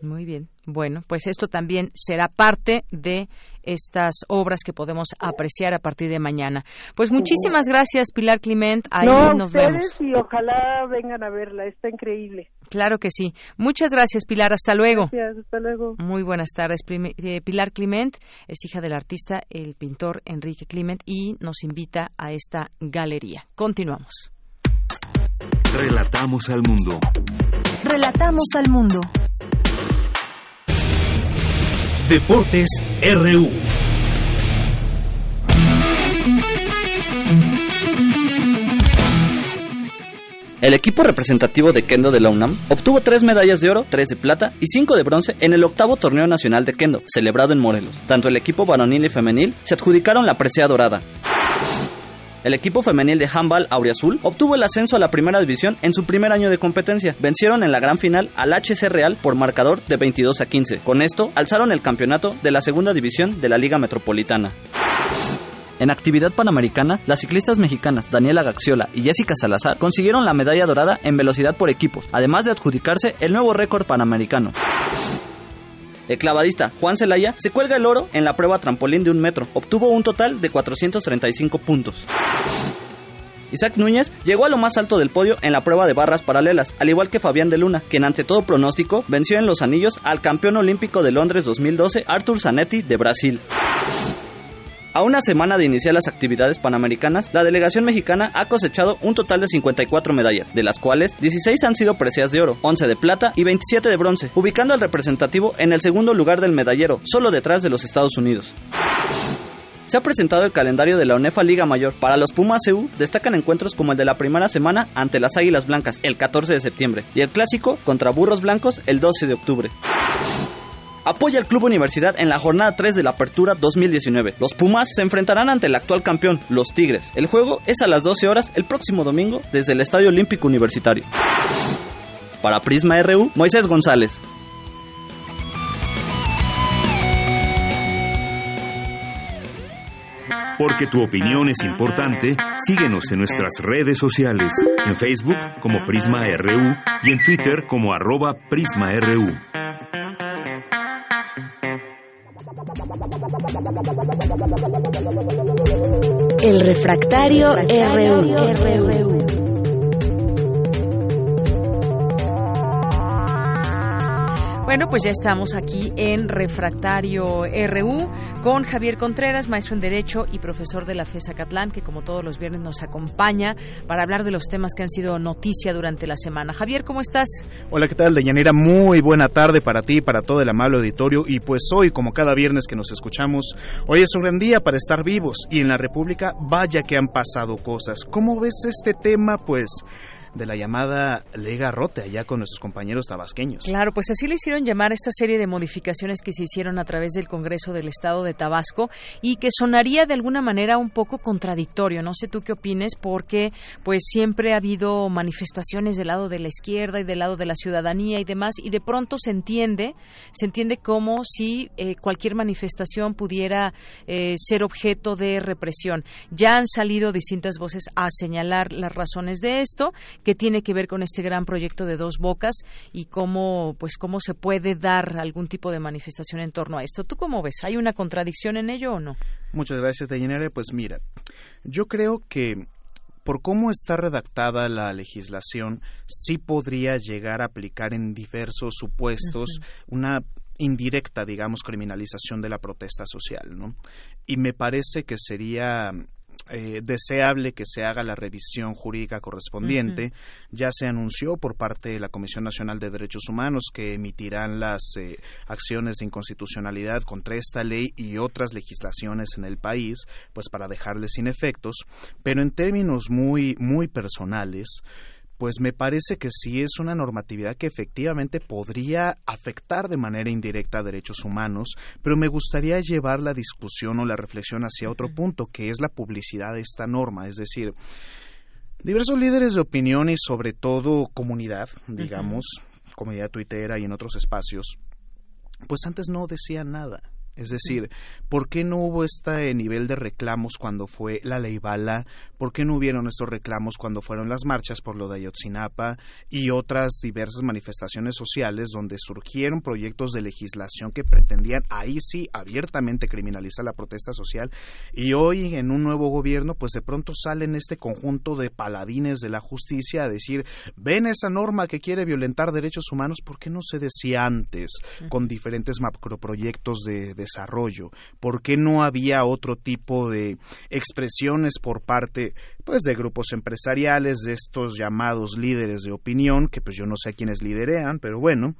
Muy bien. Bueno, pues esto también será parte de estas obras que podemos apreciar a partir de mañana. Pues muchísimas gracias, Pilar Clement. Ahí nos vemos. y ojalá vengan a verla. Está increíble. Claro que sí. Muchas gracias, Pilar. Hasta luego. Gracias, hasta luego. Muy buenas tardes. Eh, Pilar Clement es hija del artista, el pintor Enrique Clement, y nos invita a esta galería. Continuamos. Relatamos al mundo. Relatamos al mundo. Deportes RU. El equipo representativo de Kendo de la UNAM obtuvo tres medallas de oro, tres de plata y cinco de bronce en el octavo torneo nacional de Kendo, celebrado en Morelos. Tanto el equipo varonil y femenil se adjudicaron la presea dorada. El equipo femenil de handball Auriazul obtuvo el ascenso a la primera división en su primer año de competencia. Vencieron en la gran final al HC Real por marcador de 22 a 15. Con esto, alzaron el campeonato de la segunda división de la Liga Metropolitana. En actividad panamericana, las ciclistas mexicanas Daniela Gaxiola y Jessica Salazar consiguieron la medalla dorada en velocidad por equipos, además de adjudicarse el nuevo récord panamericano. El clavadista Juan Celaya se cuelga el oro en la prueba trampolín de un metro. Obtuvo un total de 435 puntos. Isaac Núñez llegó a lo más alto del podio en la prueba de barras paralelas, al igual que Fabián de Luna, quien ante todo pronóstico venció en los anillos al campeón olímpico de Londres 2012, Arthur Zanetti, de Brasil. A una semana de iniciar las actividades panamericanas, la delegación mexicana ha cosechado un total de 54 medallas, de las cuales 16 han sido preseas de oro, 11 de plata y 27 de bronce, ubicando al representativo en el segundo lugar del medallero, solo detrás de los Estados Unidos. Se ha presentado el calendario de la UNEFA Liga Mayor. Para los Pumas EU destacan encuentros como el de la primera semana ante las Águilas Blancas el 14 de septiembre y el clásico contra Burros Blancos el 12 de octubre apoya al Club Universidad en la jornada 3 de la Apertura 2019. Los Pumas se enfrentarán ante el actual campeón, los Tigres. El juego es a las 12 horas el próximo domingo desde el Estadio Olímpico Universitario. Para Prisma RU, Moisés González. Porque tu opinión es importante, síguenos en nuestras redes sociales, en Facebook como Prisma RU y en Twitter como arroba PrismaRU. El refractario, RU. Bueno, pues ya estamos aquí en Refractario RU con Javier Contreras, maestro en Derecho y profesor de la FESA Catlán, que como todos los viernes nos acompaña para hablar de los temas que han sido noticia durante la semana. Javier, ¿cómo estás? Hola, ¿qué tal, Deyanira? Muy buena tarde para ti, para todo el amable auditorio. Y pues hoy, como cada viernes que nos escuchamos, hoy es un gran día para estar vivos. Y en la República, vaya que han pasado cosas. ¿Cómo ves este tema? Pues de la llamada Lega Rote allá con nuestros compañeros tabasqueños. Claro, pues así le hicieron llamar esta serie de modificaciones que se hicieron a través del Congreso del Estado de Tabasco y que sonaría de alguna manera un poco contradictorio. No sé tú qué opines porque pues siempre ha habido manifestaciones del lado de la izquierda y del lado de la ciudadanía y demás y de pronto se entiende, se entiende como si eh, cualquier manifestación pudiera eh, ser objeto de represión. Ya han salido distintas voces a señalar las razones de esto que tiene que ver con este gran proyecto de dos bocas y cómo pues cómo se puede dar algún tipo de manifestación en torno a esto. ¿Tú cómo ves? ¿Hay una contradicción en ello o no? Muchas gracias, Deyanere. Pues mira, yo creo que por cómo está redactada la legislación, sí podría llegar a aplicar en diversos supuestos una indirecta, digamos, criminalización de la protesta social, ¿no? Y me parece que sería eh, deseable que se haga la revisión jurídica correspondiente. Ya se anunció por parte de la Comisión Nacional de Derechos Humanos que emitirán las eh, acciones de inconstitucionalidad contra esta ley y otras legislaciones en el país, pues para dejarles sin efectos. Pero en términos muy, muy personales, pues me parece que sí es una normatividad que efectivamente podría afectar de manera indirecta a derechos humanos, pero me gustaría llevar la discusión o la reflexión hacia otro punto, que es la publicidad de esta norma, es decir, diversos líderes de opinión y sobre todo comunidad, digamos, comunidad tuitera y en otros espacios, pues antes no decían nada. Es decir, ¿por qué no hubo este nivel de reclamos cuando fue la ley Bala? ¿Por qué no hubieron estos reclamos cuando fueron las marchas por lo de Ayotzinapa y otras diversas manifestaciones sociales donde surgieron proyectos de legislación que pretendían ahí sí abiertamente criminalizar la protesta social y hoy en un nuevo gobierno pues de pronto salen este conjunto de paladines de la justicia a decir ven esa norma que quiere violentar derechos humanos, ¿por qué no se decía antes con diferentes macroproyectos de, de desarrollo? ¿Por qué no había otro tipo de expresiones por parte pues de grupos empresariales, de estos llamados líderes de opinión, que pues yo no sé a quiénes liderean, pero bueno,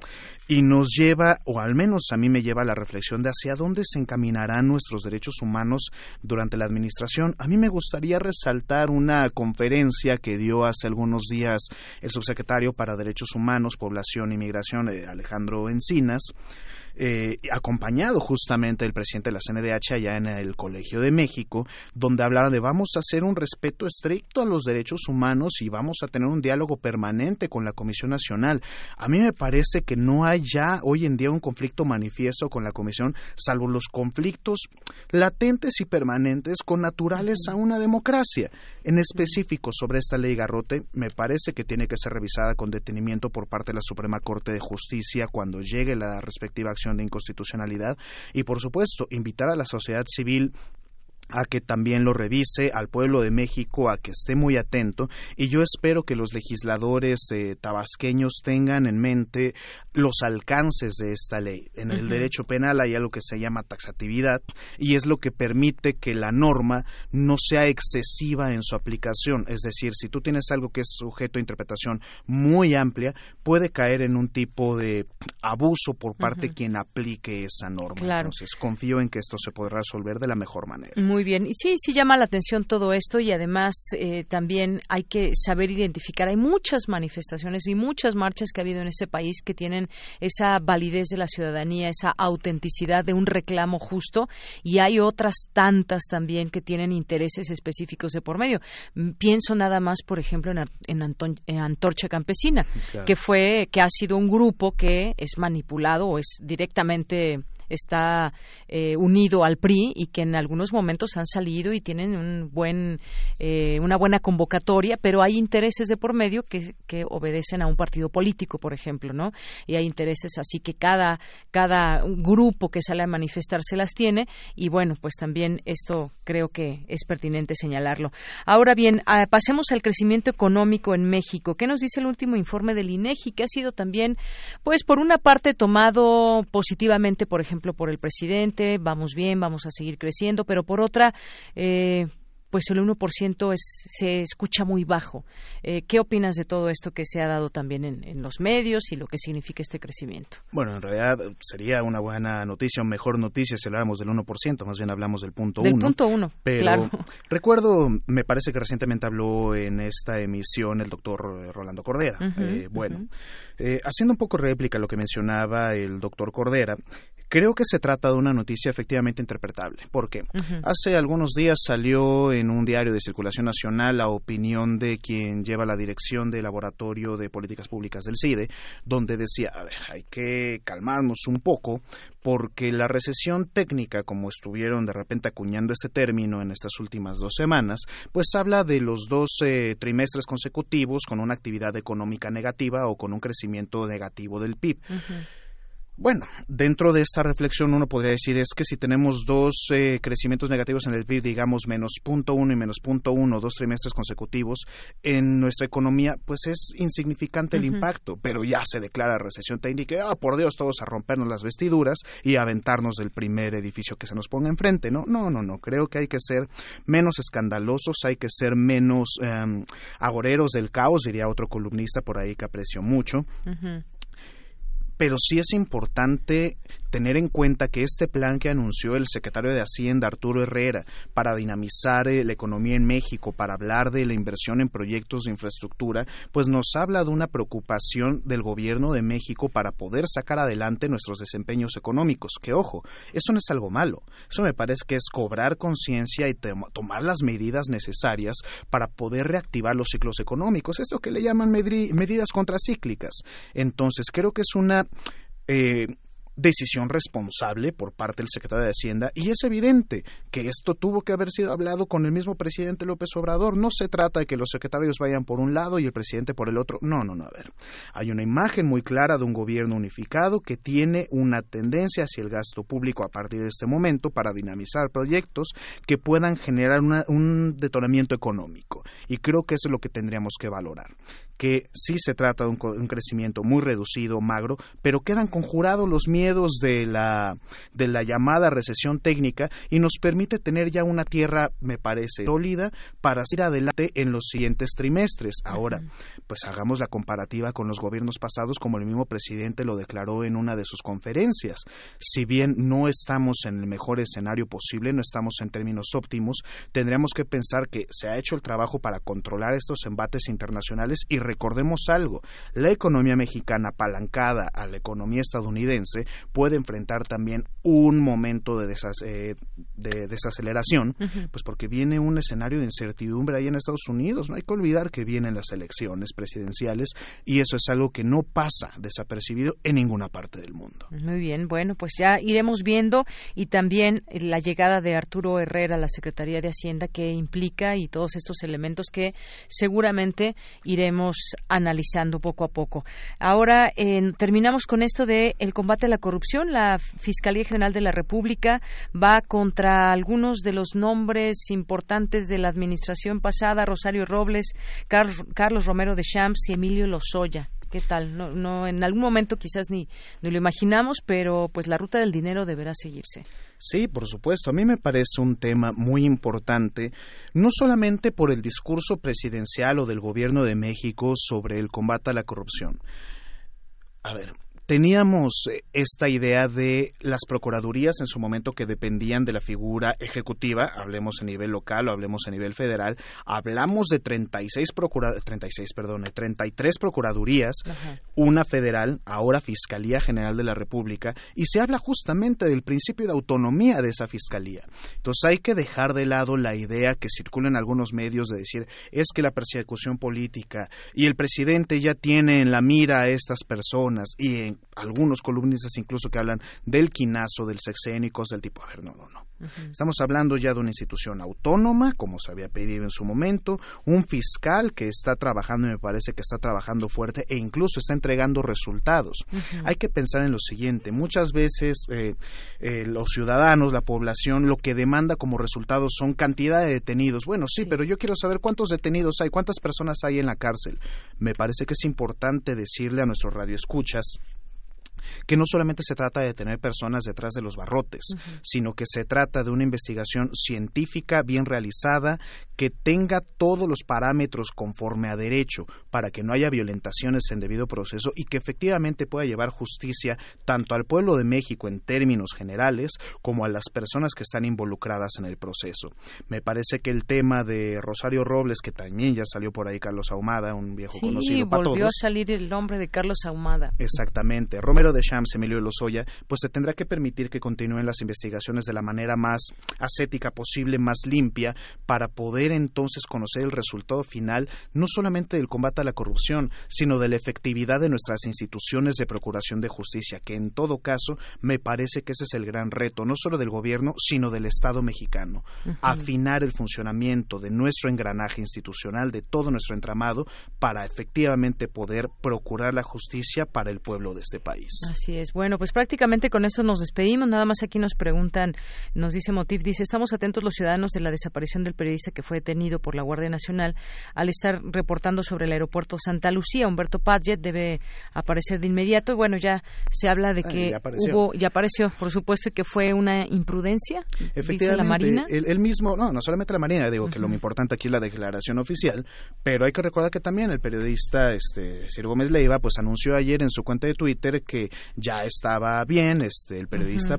y nos lleva, o al menos a mí me lleva a la reflexión de hacia dónde se encaminarán nuestros derechos humanos durante la administración. A mí me gustaría resaltar una conferencia que dio hace algunos días el subsecretario para Derechos Humanos, Población y Migración, eh, Alejandro Encinas, eh, acompañado justamente del presidente de la CNDH allá en el Colegio de México, donde hablaba de vamos a hacer un respeto estricto a los derechos humanos y vamos a tener un diálogo permanente con la Comisión Nacional. A mí me parece que no hay ya hoy en día un conflicto manifiesto con la Comisión, salvo los conflictos latentes y permanentes con naturales a una democracia. En específico sobre esta ley Garrote, me parece que tiene que ser revisada con detenimiento por parte de la Suprema Corte de Justicia cuando llegue la respectiva acción de inconstitucionalidad y, por supuesto, invitar a la sociedad civil a que también lo revise, al pueblo de México a que esté muy atento y yo espero que los legisladores eh, tabasqueños tengan en mente los alcances de esta ley. En el derecho penal hay algo que se llama taxatividad y es lo que permite que la norma no sea excesiva en su aplicación. Es decir, si tú tienes algo que es sujeto a interpretación muy amplia, puede caer en un tipo de abuso por parte de quien aplique esa norma. Entonces, confío en que esto se podrá resolver de la mejor manera. Muy bien. Y sí, sí llama la atención todo esto y además eh, también hay que saber identificar. Hay muchas manifestaciones y muchas marchas que ha habido en este país que tienen esa validez de la ciudadanía, esa autenticidad de un reclamo justo y hay otras tantas también que tienen intereses específicos de por medio. Mm, pienso nada más, por ejemplo, en, Antorcha Campesina, que fue, que ha sido un grupo que es manipulado o es directamente está eh, unido al PRI y que en algunos momentos han salido y tienen un buen, eh, una buena convocatoria, pero hay intereses de por medio que, que obedecen a un partido político, por ejemplo, ¿no? Y hay intereses así que cada, cada grupo que sale a manifestarse las tiene y bueno, pues también esto creo que es pertinente señalarlo. Ahora bien, ah, pasemos al crecimiento económico en México. ¿Qué nos dice el último informe del INEGI que ha sido también, pues por una parte tomado positivamente, por ejemplo, por el presidente, vamos bien, vamos a seguir creciendo, pero por otra, eh, pues el 1% es, se escucha muy bajo. Eh, ¿Qué opinas de todo esto que se ha dado también en, los medios y lo que significa este crecimiento? Bueno, en realidad sería una buena noticia, o mejor noticia si habláramos del 1%, más bien hablamos del punto 1. Del punto 1, claro. Recuerdo, me parece que recientemente habló en esta emisión el doctor Rolando Cordera. Eh, bueno, eh, haciendo un poco réplica a lo que mencionaba el doctor Cordera, Creo que se trata de una noticia efectivamente interpretable. porque Hace algunos días salió en un diario de circulación nacional la opinión de quien lleva la dirección del Laboratorio de Políticas Públicas del CIDE, donde decía, a ver, hay que calmarnos un poco porque la recesión técnica, como estuvieron de repente acuñando este término en estas últimas dos semanas, pues habla de los dos eh, trimestres consecutivos con una actividad económica negativa o con un crecimiento negativo del PIB. Bueno, dentro de esta reflexión uno podría decir es que si tenemos dos eh, crecimientos negativos en el PIB, digamos menos punto uno y menos punto uno, dos trimestres consecutivos, en nuestra economía, pues es insignificante el impacto, pero ya se declara recesión técnica, ah, por Dios, todos a rompernos las vestiduras y a aventarnos del primer edificio que se nos ponga enfrente, ¿no? No, no, no, creo que hay que ser menos escandalosos, hay que ser menos em, agoreros del caos, diría otro columnista por ahí que aprecio mucho pero sí es importante tener en cuenta que este plan que anunció el secretario de Hacienda, Arturo Herrera, para dinamizar eh, la economía en México, para hablar de la inversión en proyectos de infraestructura, pues nos habla de una preocupación del gobierno de México para poder sacar adelante nuestros desempeños económicos. Que ojo, eso no es algo malo. Eso me parece que es cobrar conciencia y tomar las medidas necesarias para poder reactivar los ciclos económicos. Esto que le llaman medidas contracíclicas. Entonces, creo que es una eh, decisión responsable por parte del secretario de Hacienda y es evidente que esto tuvo que haber sido hablado con el mismo presidente López Obrador. No se trata de que los secretarios vayan por un lado y el presidente por el otro. No, no, no. A ver, hay una imagen muy clara de un gobierno unificado que tiene una tendencia hacia el gasto público a partir de este momento para dinamizar proyectos que puedan generar un detonamiento económico. Y creo que eso es lo que tendríamos que valorar que sí se trata de un, crecimiento muy reducido, magro, pero quedan conjurados los miedos de la, de la llamada recesión técnica y nos permite tener ya una tierra, me parece, sólida para ir adelante en los siguientes trimestres. Ahora, pues hagamos la comparativa con los gobiernos pasados, como el mismo presidente lo declaró en una de sus conferencias. Si bien no estamos en el mejor escenario posible, no estamos en términos óptimos, tendríamos que pensar que se ha hecho el trabajo para controlar estos embates internacionales y recordemos algo, la economía mexicana apalancada a la economía estadounidense puede enfrentar también un momento de, eh, desaceleración, pues porque viene un escenario de incertidumbre ahí en Estados Unidos. No hay que olvidar que vienen las elecciones presidenciales y eso es algo que no pasa desapercibido en ninguna parte del mundo. Muy bien, bueno, pues ya iremos viendo y también la llegada de Arturo Herrera a la Secretaría de Hacienda que implica y todos estos elementos que seguramente iremos analizando poco a poco. Ahora terminamos con esto de el combate a la corrupción. La Fiscalía General de la República va contra algunos de los nombres importantes de la administración pasada, Rosario Robles, Carlos Romero de Champs y Emilio Lozoya. ¿Qué tal? No, no, en algún momento quizás ni, ni lo imaginamos, pero pues la ruta del dinero deberá seguirse. Sí, por supuesto. A mí me parece un tema muy importante, no solamente por el discurso presidencial o del gobierno de México sobre el combate a la corrupción. A ver, teníamos eh, esta idea de las procuradurías en su momento que dependían de la figura ejecutiva, hablemos a nivel local o hablemos a nivel federal, hablamos de 36 procura 36, perdón, 33 procuradurías, una federal, ahora Fiscalía General de la República y se habla justamente del principio de autonomía de esa fiscalía. Entonces hay que dejar de lado la idea que circula en algunos medios de decir es que la persecución política y el presidente ya tiene en la mira a estas personas y en algunos columnistas incluso que hablan del quinazo, del sexenio y cosas del tipo. A ver, no, no, no. Estamos hablando ya de una institución autónoma, como se había pedido en su momento, un fiscal que está trabajando y me parece que está trabajando fuerte e incluso está entregando resultados. Hay que pensar en lo siguiente, muchas veces eh, eh, los ciudadanos, la población, lo que demanda como resultados son cantidad de detenidos. Bueno, sí, pero yo quiero saber cuántos detenidos hay, cuántas personas hay en la cárcel. Me parece que es importante decirle a nuestros radioescuchas que no solamente se trata de tener personas detrás de los barrotes, sino que se trata de una investigación científica bien realizada que tenga todos los parámetros conforme a derecho para que no haya violentaciones en debido proceso y que efectivamente pueda llevar justicia tanto al pueblo de México en términos generales como a las personas que están involucradas en el proceso. Me parece que el tema de Rosario Robles, que también ya salió por ahí Carlos Ahumada, un viejo conocido para volvió a salir el nombre de Carlos Ahumada. Exactamente. Romero de Shams, Emilio Lozoya, pues se tendrá que permitir que continúen las investigaciones de la manera más ascética posible, más limpia, para poder entonces conocer el resultado final no solamente del combate a la corrupción, sino de la efectividad de nuestras instituciones de procuración de justicia, que en todo caso me parece que ese es el gran reto, no solo del gobierno, sino del Estado mexicano, afinar el funcionamiento de nuestro engranaje institucional, de todo nuestro entramado, para efectivamente poder procurar la justicia para el pueblo de este país. Así es. Bueno, pues prácticamente con eso nos despedimos. Nada más aquí nos preguntan, nos dice Motif, dice, estamos atentos los ciudadanos de la desaparición del periodista que fue detenido por la Guardia Nacional al estar reportando sobre el aeropuerto Santa Lucía. Humberto Padgett debe aparecer de inmediato. Y bueno, ya se habla de que hubo, ya apareció, por supuesto, y que fue una imprudencia, dice la Marina. El, mismo, no, no solamente la Marina, digo que lo importante aquí es la declaración oficial, pero hay que recordar que también el periodista este, Ciro Gómez Leiva pues anunció ayer en su cuenta de Twitter que ya estaba bien, este, el periodista uh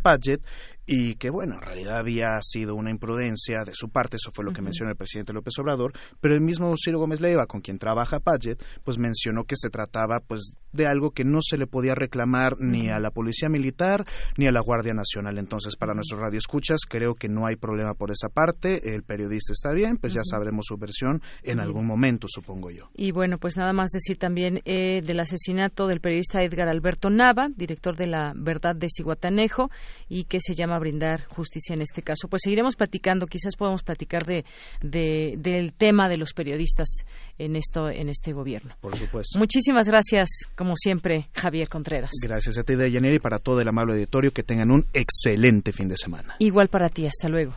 y que bueno, en realidad había sido una imprudencia de su parte, eso fue lo que mencionó el presidente López Obrador, pero el mismo Ciro Gómez Leiva, con quien trabaja Padgett, pues mencionó que se trataba pues de algo que no se le podía reclamar ni a la Policía Militar ni a la Guardia Nacional. Entonces, para nuestros radioescuchas, creo que no hay problema por esa parte, el periodista está bien, pues ya sabremos su versión en algún momento, supongo yo. Y bueno, pues nada más decir también eh, del asesinato del periodista Edgar Alberto Nava, director de La Verdad de Ciguatanejo, y que se llama brindar justicia en este caso. Pues seguiremos platicando, quizás podamos platicar de, del tema de los periodistas en esto en este gobierno. Por supuesto. Muchísimas gracias, como siempre, Javier Contreras. Gracias a ti, Deyanira, y para todo el amable auditorio, que tengan un excelente fin de semana. Igual para ti, hasta luego.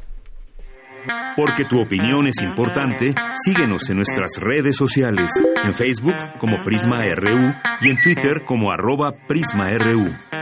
Porque tu opinión es importante, síguenos en nuestras redes sociales, en Facebook como Prisma RU y en Twitter como arroba PrismaRU.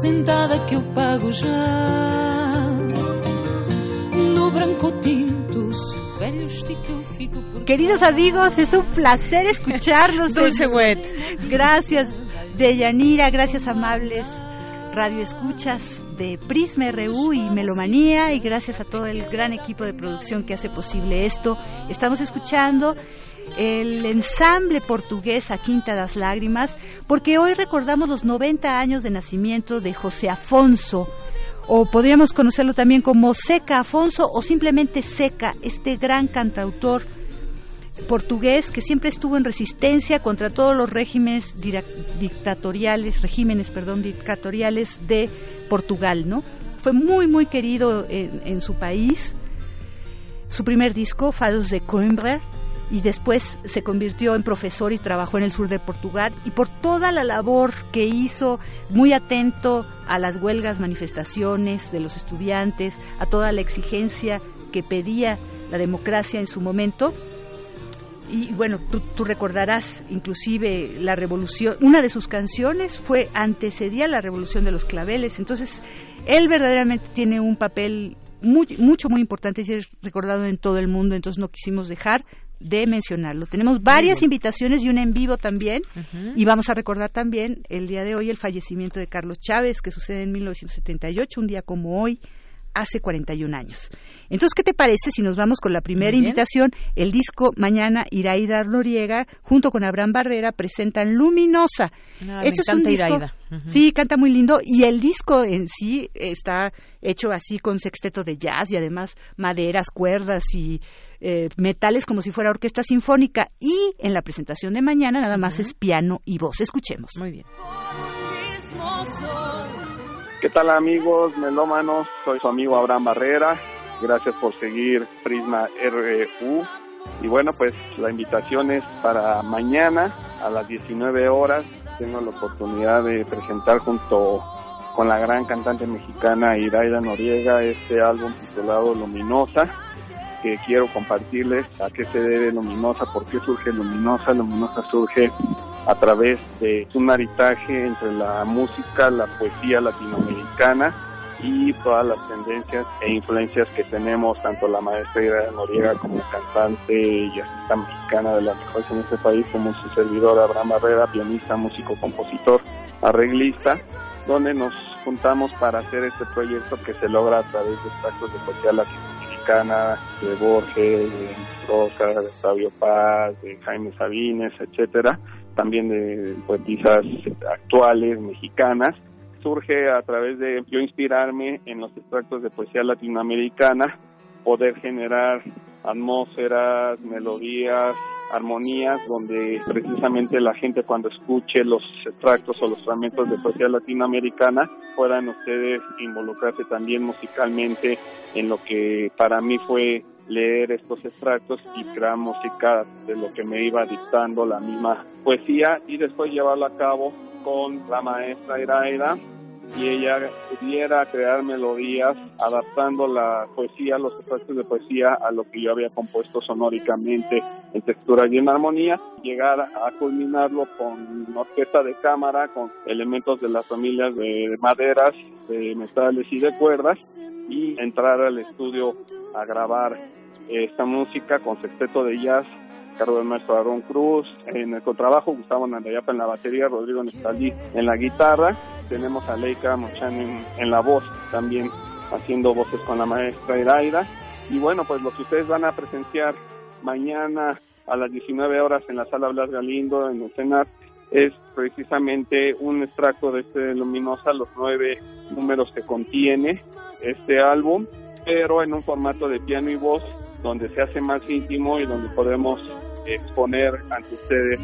Sentada que eu pago já. No branco tinto, velho eu fico por... Queridos amigos, es un placer escucharlos. Dulce Wet. Gracias, Deyanira, gracias amables radio escuchas de Prisma RU y Melomanía y gracias a todo el gran equipo de producción que hace posible esto. Estamos escuchando el ensamble portugués A Quinta das Lágrimas, porque hoy recordamos los 90 años de nacimiento de José Afonso, o podríamos conocerlo también como Seca Afonso o simplemente Seca, este gran cantautor portugués que siempre estuvo en resistencia contra todos los regímenes dictatoriales, regímenes, perdón, dictatoriales de Portugal, ¿no? Fue muy muy querido en, en su país. Su primer disco, Fados de Coimbra, y después se convirtió en profesor y trabajó en el sur de Portugal y por toda la labor que hizo, muy atento a las huelgas, manifestaciones de los estudiantes, a toda la exigencia que pedía la democracia en su momento. Y bueno, tú, recordarás inclusive la revolución, una de sus canciones fue antecedía la revolución de los claveles, entonces él verdaderamente tiene un papel muy, mucho, muy importante y es recordado en todo el mundo, entonces no quisimos dejar de mencionarlo. Tenemos varias invitaciones y una en vivo también. Y vamos a recordar también el día de hoy el fallecimiento de Carlos Chávez, que sucede en 1978, un día como hoy, hace 41 años. Entonces, ¿qué te parece si nos vamos con la primera invitación? El disco Mañana Iraida Noriega, junto con Abraham Barrera, presentan Luminosa. Ah, Este es un disco- Iraida. Sí, canta muy lindo. Y el disco en sí está hecho así con sexteto de jazz y además maderas, cuerdas y eh, metales como si fuera orquesta sinfónica. Y en la presentación de mañana nada más es piano y voz. Escuchemos. Muy bien. ¿Qué tal amigos melómanos? Soy su amigo Abraham Barrera. Gracias por seguir Prisma RU. Y bueno, pues la invitación es para mañana a las 19 horas. Tengo la oportunidad de presentar junto con la gran cantante mexicana Iraida Noriega este álbum titulado Luminosa que quiero compartirles a qué se debe Luminosa, por qué surge Luminosa. Luminosa surge a través de un maritaje entre la música, la poesía latinoamericana y todas las tendencias e influencias que tenemos, tanto la maestra Noriega como cantante y artista mexicana de las mejores en este país, como su servidor Abraham Barrera, pianista, músico, compositor, arreglista, donde nos juntamos para hacer este proyecto que se logra a través de extractos de poesía de Borges, de Rosa, de Octavio Paz, de Jaime Sabines, etcétera, también de poetisas actuales mexicanas. Surge a través de yo inspirarme en los extractos de poesía latinoamericana, poder generar atmósferas, melodías, armonías, donde precisamente la gente cuando escuche los extractos o los fragmentos de poesía latinoamericana puedan ustedes involucrarse también musicalmente en lo que para mí fue leer estos extractos y crear música de lo que me iba dictando la misma poesía y después llevarlo a cabo con la maestra Iraida y ella pudiera crear melodías adaptando la poesía, los extractos de poesía a lo que yo había compuesto sonóricamente en textura y en armonía, llegar a culminarlo con una orquesta de cámara, con elementos de las familias de maderas, de metales y de cuerdas y entrar al estudio a grabar esta música con sexteto de jazz cargo del maestro Aaron Cruz, en el contrabajo Gustavo Nandayapa en la batería, Rodrigo Nestalí en la guitarra, tenemos a Leica Mochan en, en la voz, también haciendo voces con la maestra Iraida, y bueno, pues lo que ustedes van a presenciar mañana a las 19 horas en la sala Blas Galindo, en el CENAR, es precisamente un extracto de este Luminosa, los nueve números que contiene este álbum, pero en un formato de piano y voz, donde se hace más íntimo y donde podemos exponer ante ustedes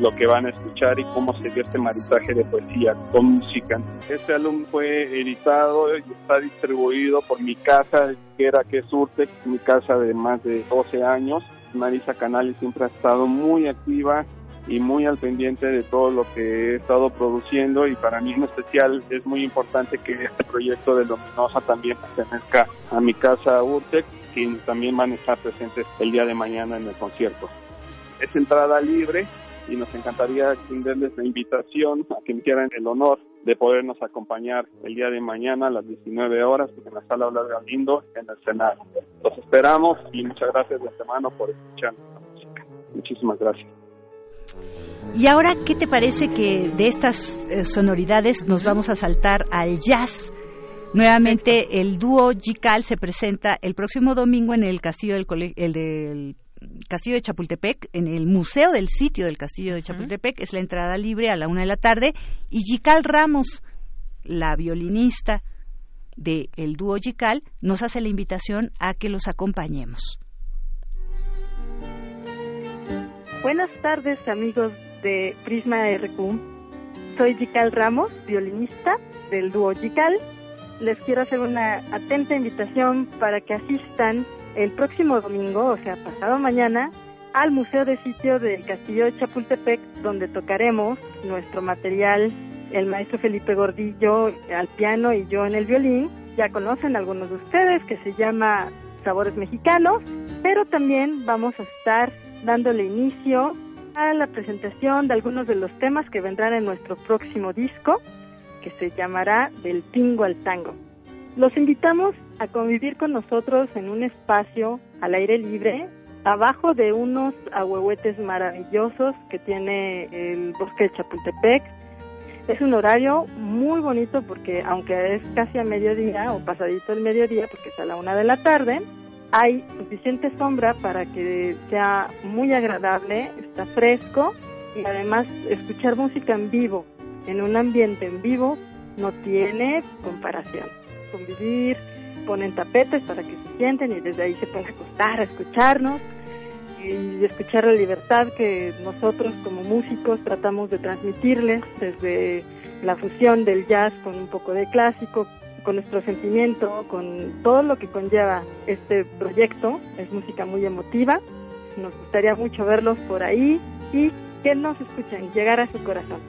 lo que van a escuchar y cómo se dio este maritaje de poesía con música. Este álbum fue editado y está distribuido por mi casa, que era que surte, mi casa de más de 12 años. Marisa Canales siempre ha estado muy activa y muy al pendiente de todo lo que he estado produciendo y para mí en especial es muy importante que este proyecto de Luminosa también pertenezca a mi casa Urtec, quienes también van a estar presentes el día de mañana en el concierto. Es entrada libre y nos encantaría extenderles la invitación a quien quieran el honor de podernos acompañar el día de mañana a las 19 horas en la sala Blas Galindo en el Senado. Los esperamos y muchas gracias de antemano por escuchar la música. Muchísimas gracias. Y ahora, ¿qué te parece que de estas eh, sonoridades nos vamos a saltar al jazz? Nuevamente, el dúo Jical se presenta el próximo domingo en el castillo del, cole- el del Castillo de Chapultepec, en el Museo del Sitio del Castillo de Chapultepec. Es la entrada libre a la una de la tarde. Y Jical Ramos, la violinista del el dúo Jical, nos hace la invitación a que los acompañemos. Buenas tardes amigos de Prisma RQ. Soy Jical Ramos, violinista del dúo Jical. Les quiero hacer una atenta invitación para que asistan el próximo domingo, o sea, pasado mañana, al Museo de Sitio del Castillo de Chapultepec, donde tocaremos nuestro material, el maestro Felipe Gordillo al piano y yo en el violín. Ya conocen algunos de ustedes que se llama Sabores Mexicanos, pero también vamos a estar dándole inicio a la presentación de algunos de los temas que vendrán en nuestro próximo disco, que se llamará Del Tingo al Tango. Los invitamos a convivir con nosotros en un espacio al aire libre, abajo de unos ahuehuetes maravillosos que tiene el bosque de Chapultepec. Es un horario muy bonito porque aunque es casi a mediodía o pasadito el mediodía porque es a la una de la tarde, hay suficiente sombra para que sea muy agradable, está fresco y además escuchar música en vivo, en un ambiente en vivo, no tiene comparación. Convivir, ponen tapetes para que se sienten y desde ahí se pueden acostar a escucharnos y escuchar la libertad que nosotros como músicos tratamos de transmitirles desde la fusión del jazz con un poco de clásico, con nuestro sentimiento, con todo lo que conlleva este proyecto. Es música muy emotiva. Nos gustaría mucho verlos por ahí y que nos escuchen, llegar a su corazón.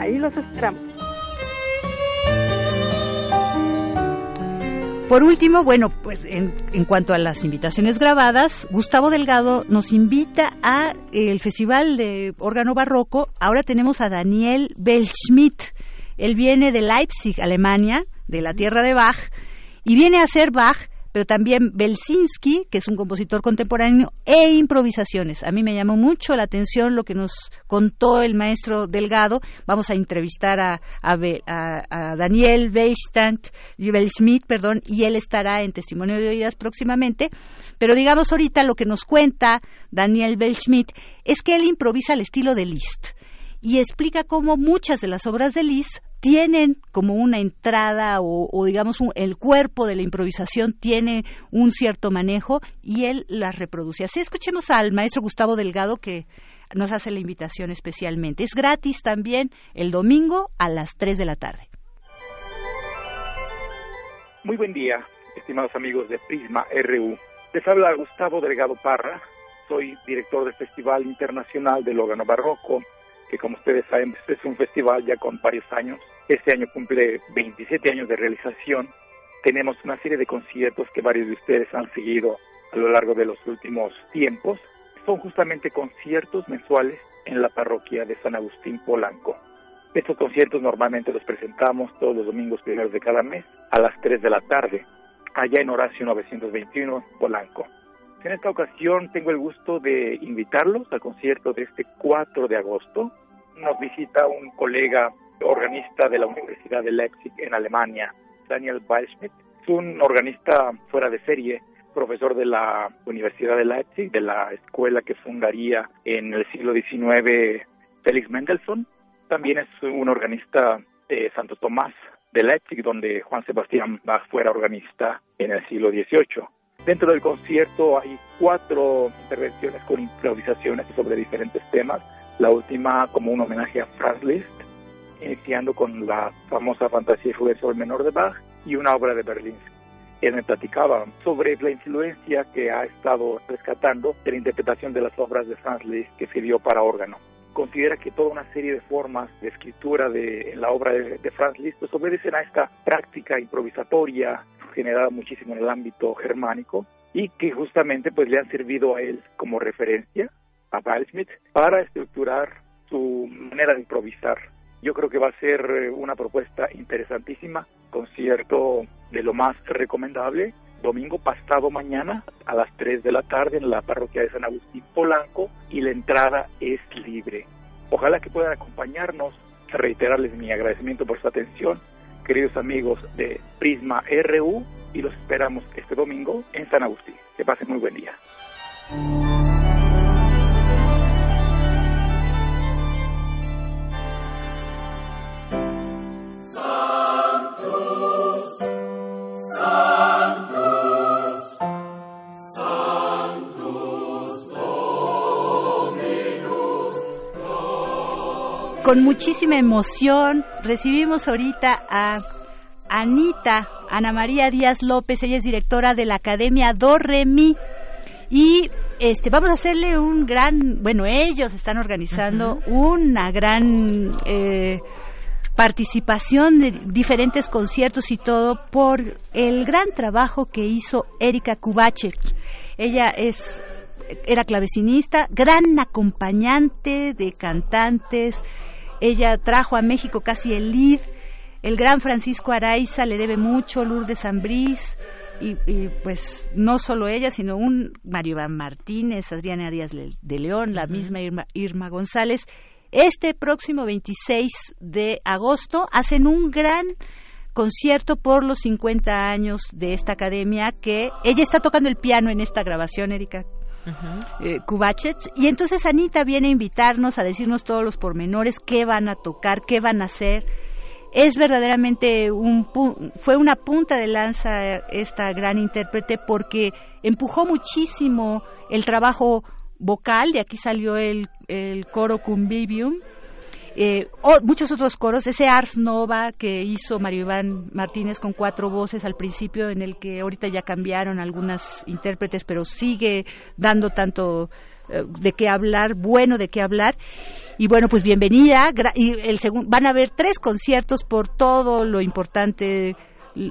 Ahí los esperamos. Por último, bueno, pues en, en, cuanto a las invitaciones grabadas, Gustavo Delgado nos invita a el Festival de Órgano Barroco. Ahora tenemos a Daniel Belschmidt. Él viene de Leipzig, Alemania, de la tierra de Bach, y viene a hacer Bach pero también Belsinski, que es un compositor contemporáneo, e improvisaciones. A mí me llamó mucho la atención lo que nos contó el maestro Delgado. Vamos a entrevistar a, Daniel Beistant, perdón, y él estará en Testimonio de Oídas próximamente. Pero digamos ahorita lo que nos cuenta Daniel Schmidt es que él improvisa al estilo de Liszt y explica cómo muchas de las obras de Liszt tienen como una entrada o, digamos el cuerpo de la improvisación tiene un cierto manejo y él las reproduce. Así escuchemos al maestro Gustavo Delgado que nos hace la invitación especialmente. Es gratis también el domingo a las 3 de la tarde. Muy buen día, estimados amigos de Prisma RU. Les habla Gustavo Delgado Parra, soy director del Festival Internacional del Órgano Barroco que como ustedes saben es un festival ya con varios años. Este año cumple 27 años de realización. Tenemos una serie de conciertos que varios de ustedes han seguido a lo largo de los últimos tiempos. Son justamente conciertos mensuales en la parroquia de San Agustín Polanco. Estos conciertos normalmente los presentamos todos los domingos primeros de cada mes a las 3 de la tarde, allá en Horacio 921 Polanco. En esta ocasión tengo el gusto de invitarlos al concierto de este 4 de agosto. Nos visita un colega organista de la Universidad de Leipzig en Alemania, Daniel Weilschmidt. Es un organista fuera de serie, profesor de la Universidad de Leipzig, de la escuela que fundaría en el siglo XIX Felix Mendelssohn. También es un organista de Santo Tomás de Leipzig, donde Juan Sebastián Bach fuera organista en el siglo XVIII. Dentro del concierto hay cuatro intervenciones con improvisaciones sobre diferentes temas. La última como un homenaje a Franz Liszt, iniciando con la famosa fantasía y sobre el menor de Bach y una obra de Berlín. Él me platicaba sobre la influencia que ha estado rescatando de la interpretación de las obras de Franz Liszt que sirvió para órgano. Considera que toda una serie de formas de escritura de en la obra de, de Franz Liszt pues, obedecen a esta práctica improvisatoria generada muchísimo en el ámbito germánico y que justamente pues le han servido a él como referencia, a Smith, para estructurar su manera de improvisar. Yo creo que va a ser eh, una propuesta interesantísima, concierto de lo más recomendable, domingo pasado mañana a las 3 de la tarde en la parroquia de San Agustín Polanco y la entrada es libre. Ojalá que puedan acompañarnos, reiterarles mi agradecimiento por su atención queridos amigos de Prisma RU y los esperamos este domingo en San Agustín. Que pasen muy buen día. Con muchísima emoción. Recibimos ahorita a Anita, Ana María Díaz López, ella es directora de la Academia Do Remi y este vamos a hacerle un gran, bueno, ellos están organizando una gran eh, participación de diferentes conciertos y todo por el gran trabajo que hizo Erika Kubachek. Ella es era clavecinista, gran acompañante de cantantes, ella trajo a México casi el lead. El gran Francisco Araiza le debe mucho, Lourdes Ambrís. y, pues no solo ella, sino un Mario Iván Martínez, Adriana Arias de León, la misma Irma, Irma González. Este próximo 26 de agosto hacen un gran concierto por los 50 años de esta academia que ella está tocando el piano en esta grabación, Erika. Eh, y entonces Anita viene a invitarnos a decirnos todos los pormenores, qué van a tocar, qué van a hacer. Es verdaderamente un fue una punta de lanza esta gran intérprete porque empujó muchísimo el trabajo vocal, de aquí salió el, el coro Cumbivium, eh, muchos otros coros, ese Ars Nova que hizo Mario Iván Martínez con cuatro voces al principio, en el que ahorita ya cambiaron algunas intérpretes, pero sigue dando tanto eh, de qué hablar, bueno de qué hablar. Y bueno, pues bienvenida. Y el van a haber tres conciertos por todo lo importante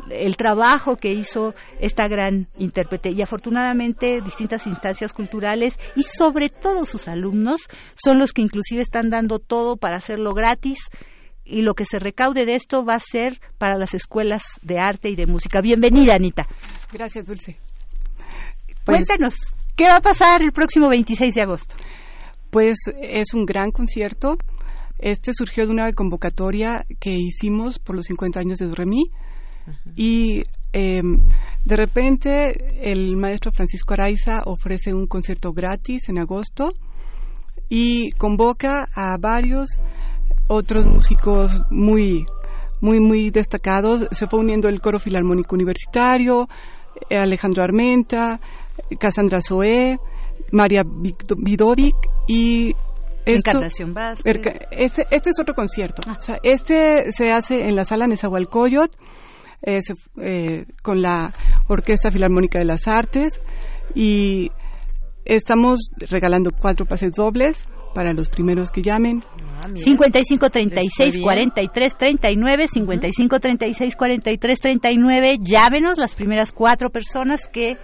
el trabajo que hizo esta gran intérprete y afortunadamente distintas instancias culturales y sobre todo sus alumnos son los que inclusive están dando todo para hacerlo gratis y lo que se recaude de esto va a ser para las escuelas de arte y de música. Bienvenida, Anita. Gracias, Dulce. Pues, Cuéntanos, ¿qué va a pasar el próximo 26 de agosto? Pues es un gran concierto. Este surgió de una convocatoria que hicimos por los 50 años de Y em, de repente el maestro Francisco Araiza ofrece un concierto gratis en agosto y convoca a varios otros músicos muy muy muy destacados se fue uniendo el coro filarmónico universitario Alejandro Armenta Cassandra Soe María Vidovic y esto, este, este, es otro concierto. Ah. este se hace en la sala Nezahualcóyotl eh, con la Orquesta Filarmónica de las Artes y estamos regalando cuatro pases dobles para los primeros que llamen. 55 36 43 39 55 36 43 39 llávenos las primeras cuatro personas que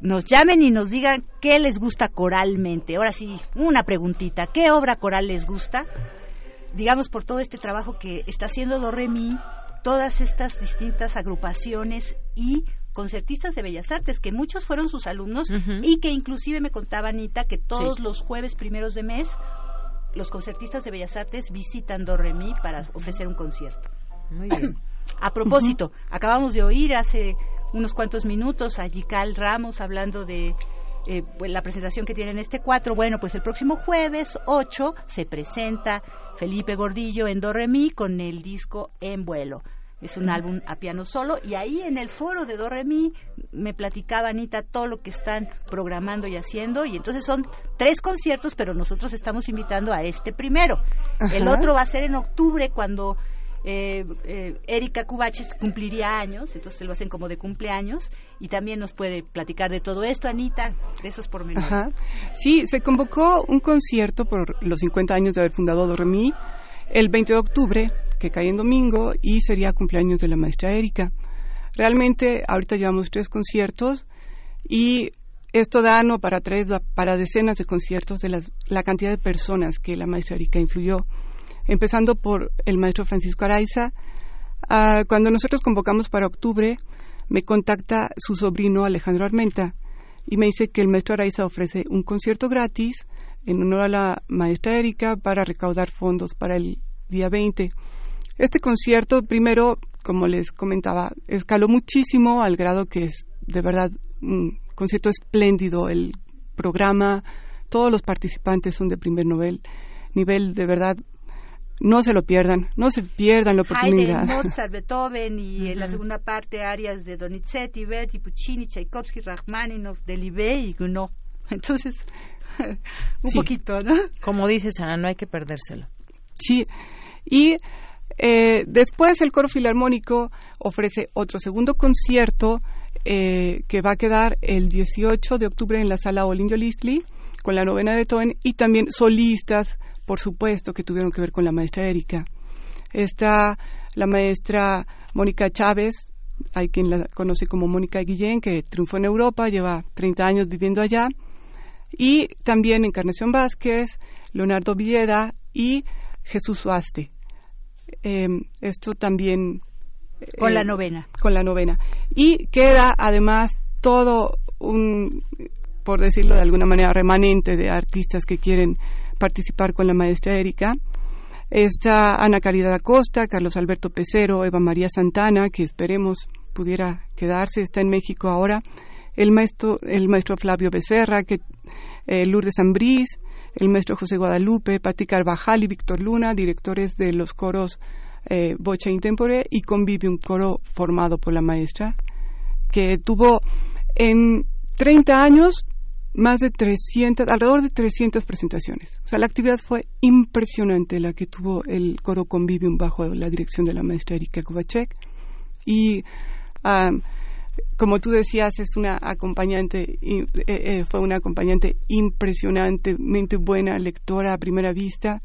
nos llamen y nos digan qué les gusta coralmente. Ahora sí, una preguntita, ¿qué obra coral les gusta? Digamos por todo este trabajo que está haciendo Do todas estas distintas agrupaciones y concertistas de Bellas Artes, que muchos fueron sus alumnos y que inclusive me contaba Anita que todos los jueves primeros de mes los concertistas de Bellas Artes visitan Do para ofrecer un concierto. Muy bien. A propósito, acabamos de oír hace unos cuantos minutos a Yical Ramos hablando de eh, pues, la presentación que tienen este cuatro. Bueno, pues el próximo jueves 8 se presenta Felipe Gordillo en Do con el disco En Vuelo. Es un álbum a piano solo. Y ahí en el foro de Do Re Mi me platicaba Anita todo lo que están programando y haciendo. Y entonces son tres conciertos pero nosotros estamos invitando a este primero. El otro va a ser en octubre cuando eh, eh, Erika Cubaches cumpliría años, entonces lo hacen como de cumpleaños. Y también nos puede platicar de todo esto, Anita, de esos pormenores. Ajá. Sí, se convocó un concierto por los 50 años de haber fundado Doremi el 20 de octubre que cae en domingo y sería cumpleaños de la maestra Erika. Realmente ahorita llevamos tres conciertos y esto da no para tres, para decenas de conciertos de la cantidad de personas que la maestra Erika influyó, empezando por el maestro Francisco Araiza. Ah, cuando nosotros convocamos para octubre, me contacta su sobrino Alejandro Armenta y me dice que el maestro Araiza ofrece un concierto gratis en honor a la maestra Erika para recaudar fondos para el día 20. Este concierto, primero, como les comentaba, escaló muchísimo al grado que es de verdad un concierto espléndido. El programa, todos los participantes son de primer nivel, nivel de verdad. No se lo pierdan, no se pierdan la oportunidad. Haydn, Mozart, Beethoven y en la segunda parte arias de Donizetti, Verdi, Puccini, Tchaikovsky, Rachmaninoff, Delibé y Gounod. Entonces, un poquito, ¿no? Como dices, Ana, no hay que perdérselo. Sí, y eh, después el coro filarmónico ofrece otro segundo concierto eh, que va a quedar el 18 de octubre en la sala Olinjo Listli con la novena de Beethoven y también solistas, por supuesto, que tuvieron que ver con la maestra Erika. Está la maestra Mónica Chávez, hay quien la conoce como Mónica Guillén, que triunfó en Europa, lleva 30 años viviendo allá, y también Encarnación Vázquez, Leonardo Villeda y Jesús Suaste. Em, esto también Con la novena. Con la novena. Y queda además todo un, por decirlo de alguna manera, remanente de artistas que quieren participar con la maestra Erika. Está Ana Caridad Acosta, Carlos Alberto Pecero, Eva María Santana, que esperemos pudiera quedarse, está en México ahora, el maestro, el maestro Flavio Becerra, que, eh, Lourdes Ambrís, el maestro José Guadalupe, Pati Carvajal y Víctor Luna, directores de los coros eh, Bocha Intempore y Convive, un coro formado por la maestra, que tuvo en 30 años más de 300, alrededor de 300 presentaciones. O sea, la actividad fue impresionante la que tuvo el coro Convivium bajo la dirección de la maestra Erika Kovacek. Y ah, como tú decías, es una acompañante, eh, eh, fue una acompañante impresionantemente buena, lectora a primera vista.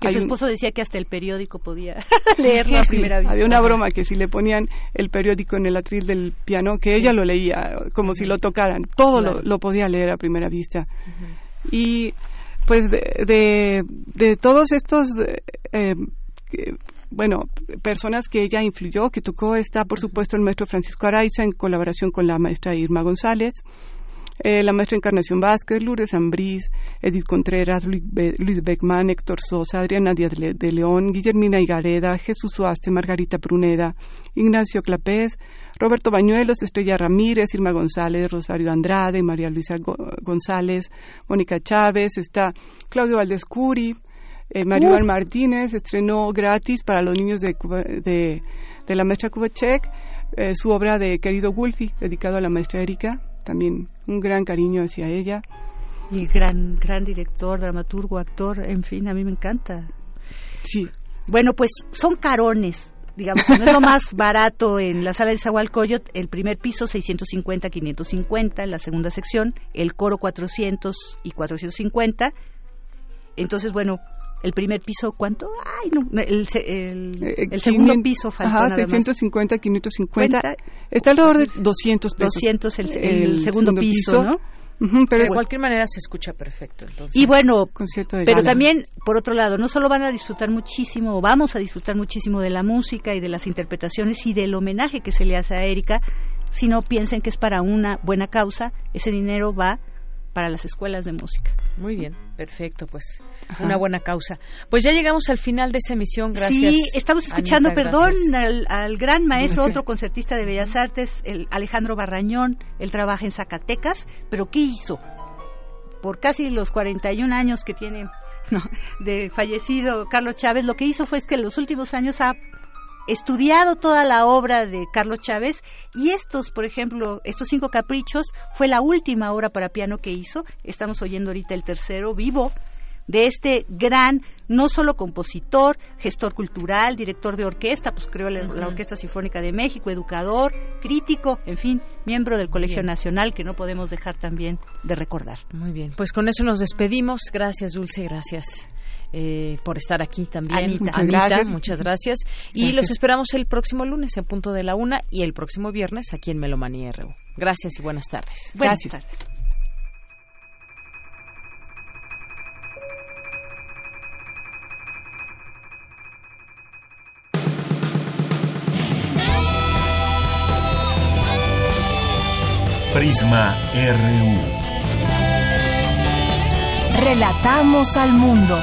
Que su esposo decía que hasta el periódico podía leerlo a primera vista. Había una broma que si le ponían el periódico en el atril del piano, que ella lo leía como si lo tocaran. Todo lo, podía leer a primera vista. Y pues de, de, todos estos, eh, bueno, personas que ella influyó, que tocó, está por supuesto el maestro Francisco Araiza en colaboración con la maestra Irma González. Eh, la maestra Encarnación Vázquez, Lourdes Ambrís, Edith Contreras, Luis Beckman, Héctor Sosa, Adriana Díaz de León, Guillermina Igareda, Jesús Suaste, Margarita Pruneda, Ignacio Clapés, Roberto Bañuelos, Estrella Ramírez, Irma González, Rosario Andrade, María Luisa González, Mónica Chávez, está Claudio Valdescuri, eh, Mario Martínez estrenó gratis para los niños de, de, de la maestra Kubachek eh, su obra de Querido Wolfie, dedicado a la maestra Erika, también un gran cariño hacia ella. Y gran, gran director, dramaturgo, actor, en fin, a mí me encanta. Sí. Bueno, pues son carones, digamos, no es lo más barato en la sala de Zahualcoyot, el primer piso 650, 550, la segunda sección, el coro 400 y 450. Entonces, bueno, el primer piso, ¿cuánto? Ay, no, el, el, eh, el segundo piso faltó Ajá, 650, 550. Está alrededor de 200 pesos. 200 el, el, segundo, piso, ¿no? pero de cualquier manera se escucha perfecto. Entonces. Y bueno, pero también, por otro lado, no solo van a disfrutar muchísimo, o vamos a disfrutar muchísimo de la música y de las interpretaciones y del homenaje que se le hace a Erika, sino piensen que es para una buena causa, ese dinero va para las escuelas de música. Muy bien, perfecto, pues una buena causa. Pues ya llegamos al final de esa emisión, gracias. Sí, estamos escuchando, perdón, al, gran maestro, otro concertista de Bellas Artes, el Alejandro Barrañón, él trabaja en Zacatecas, pero ¿qué hizo? Por casi los 41 años que tiene de fallecido Carlos Chávez, lo que hizo fue que en los últimos años ha estudiado toda la obra de Carlos Chávez y estos, por ejemplo, estos cinco caprichos fue la última obra para piano que hizo. Estamos oyendo ahorita el tercero vivo de este gran, no solo compositor, gestor cultural, director de orquesta, pues creó la, Orquesta Sinfónica de México, educador, crítico, en fin, miembro del Colegio Nacional, que no podemos dejar también de recordar. Muy bien, pues con eso nos despedimos. Gracias, Dulce, gracias. Eh, por estar aquí también. muchas gracias. Muchas gracias. Y los esperamos el próximo lunes en punto de la una y el próximo viernes aquí en Melomanía RU. Gracias y buenas tardes. Buenas tardes. Prisma RU. Relatamos al mundo.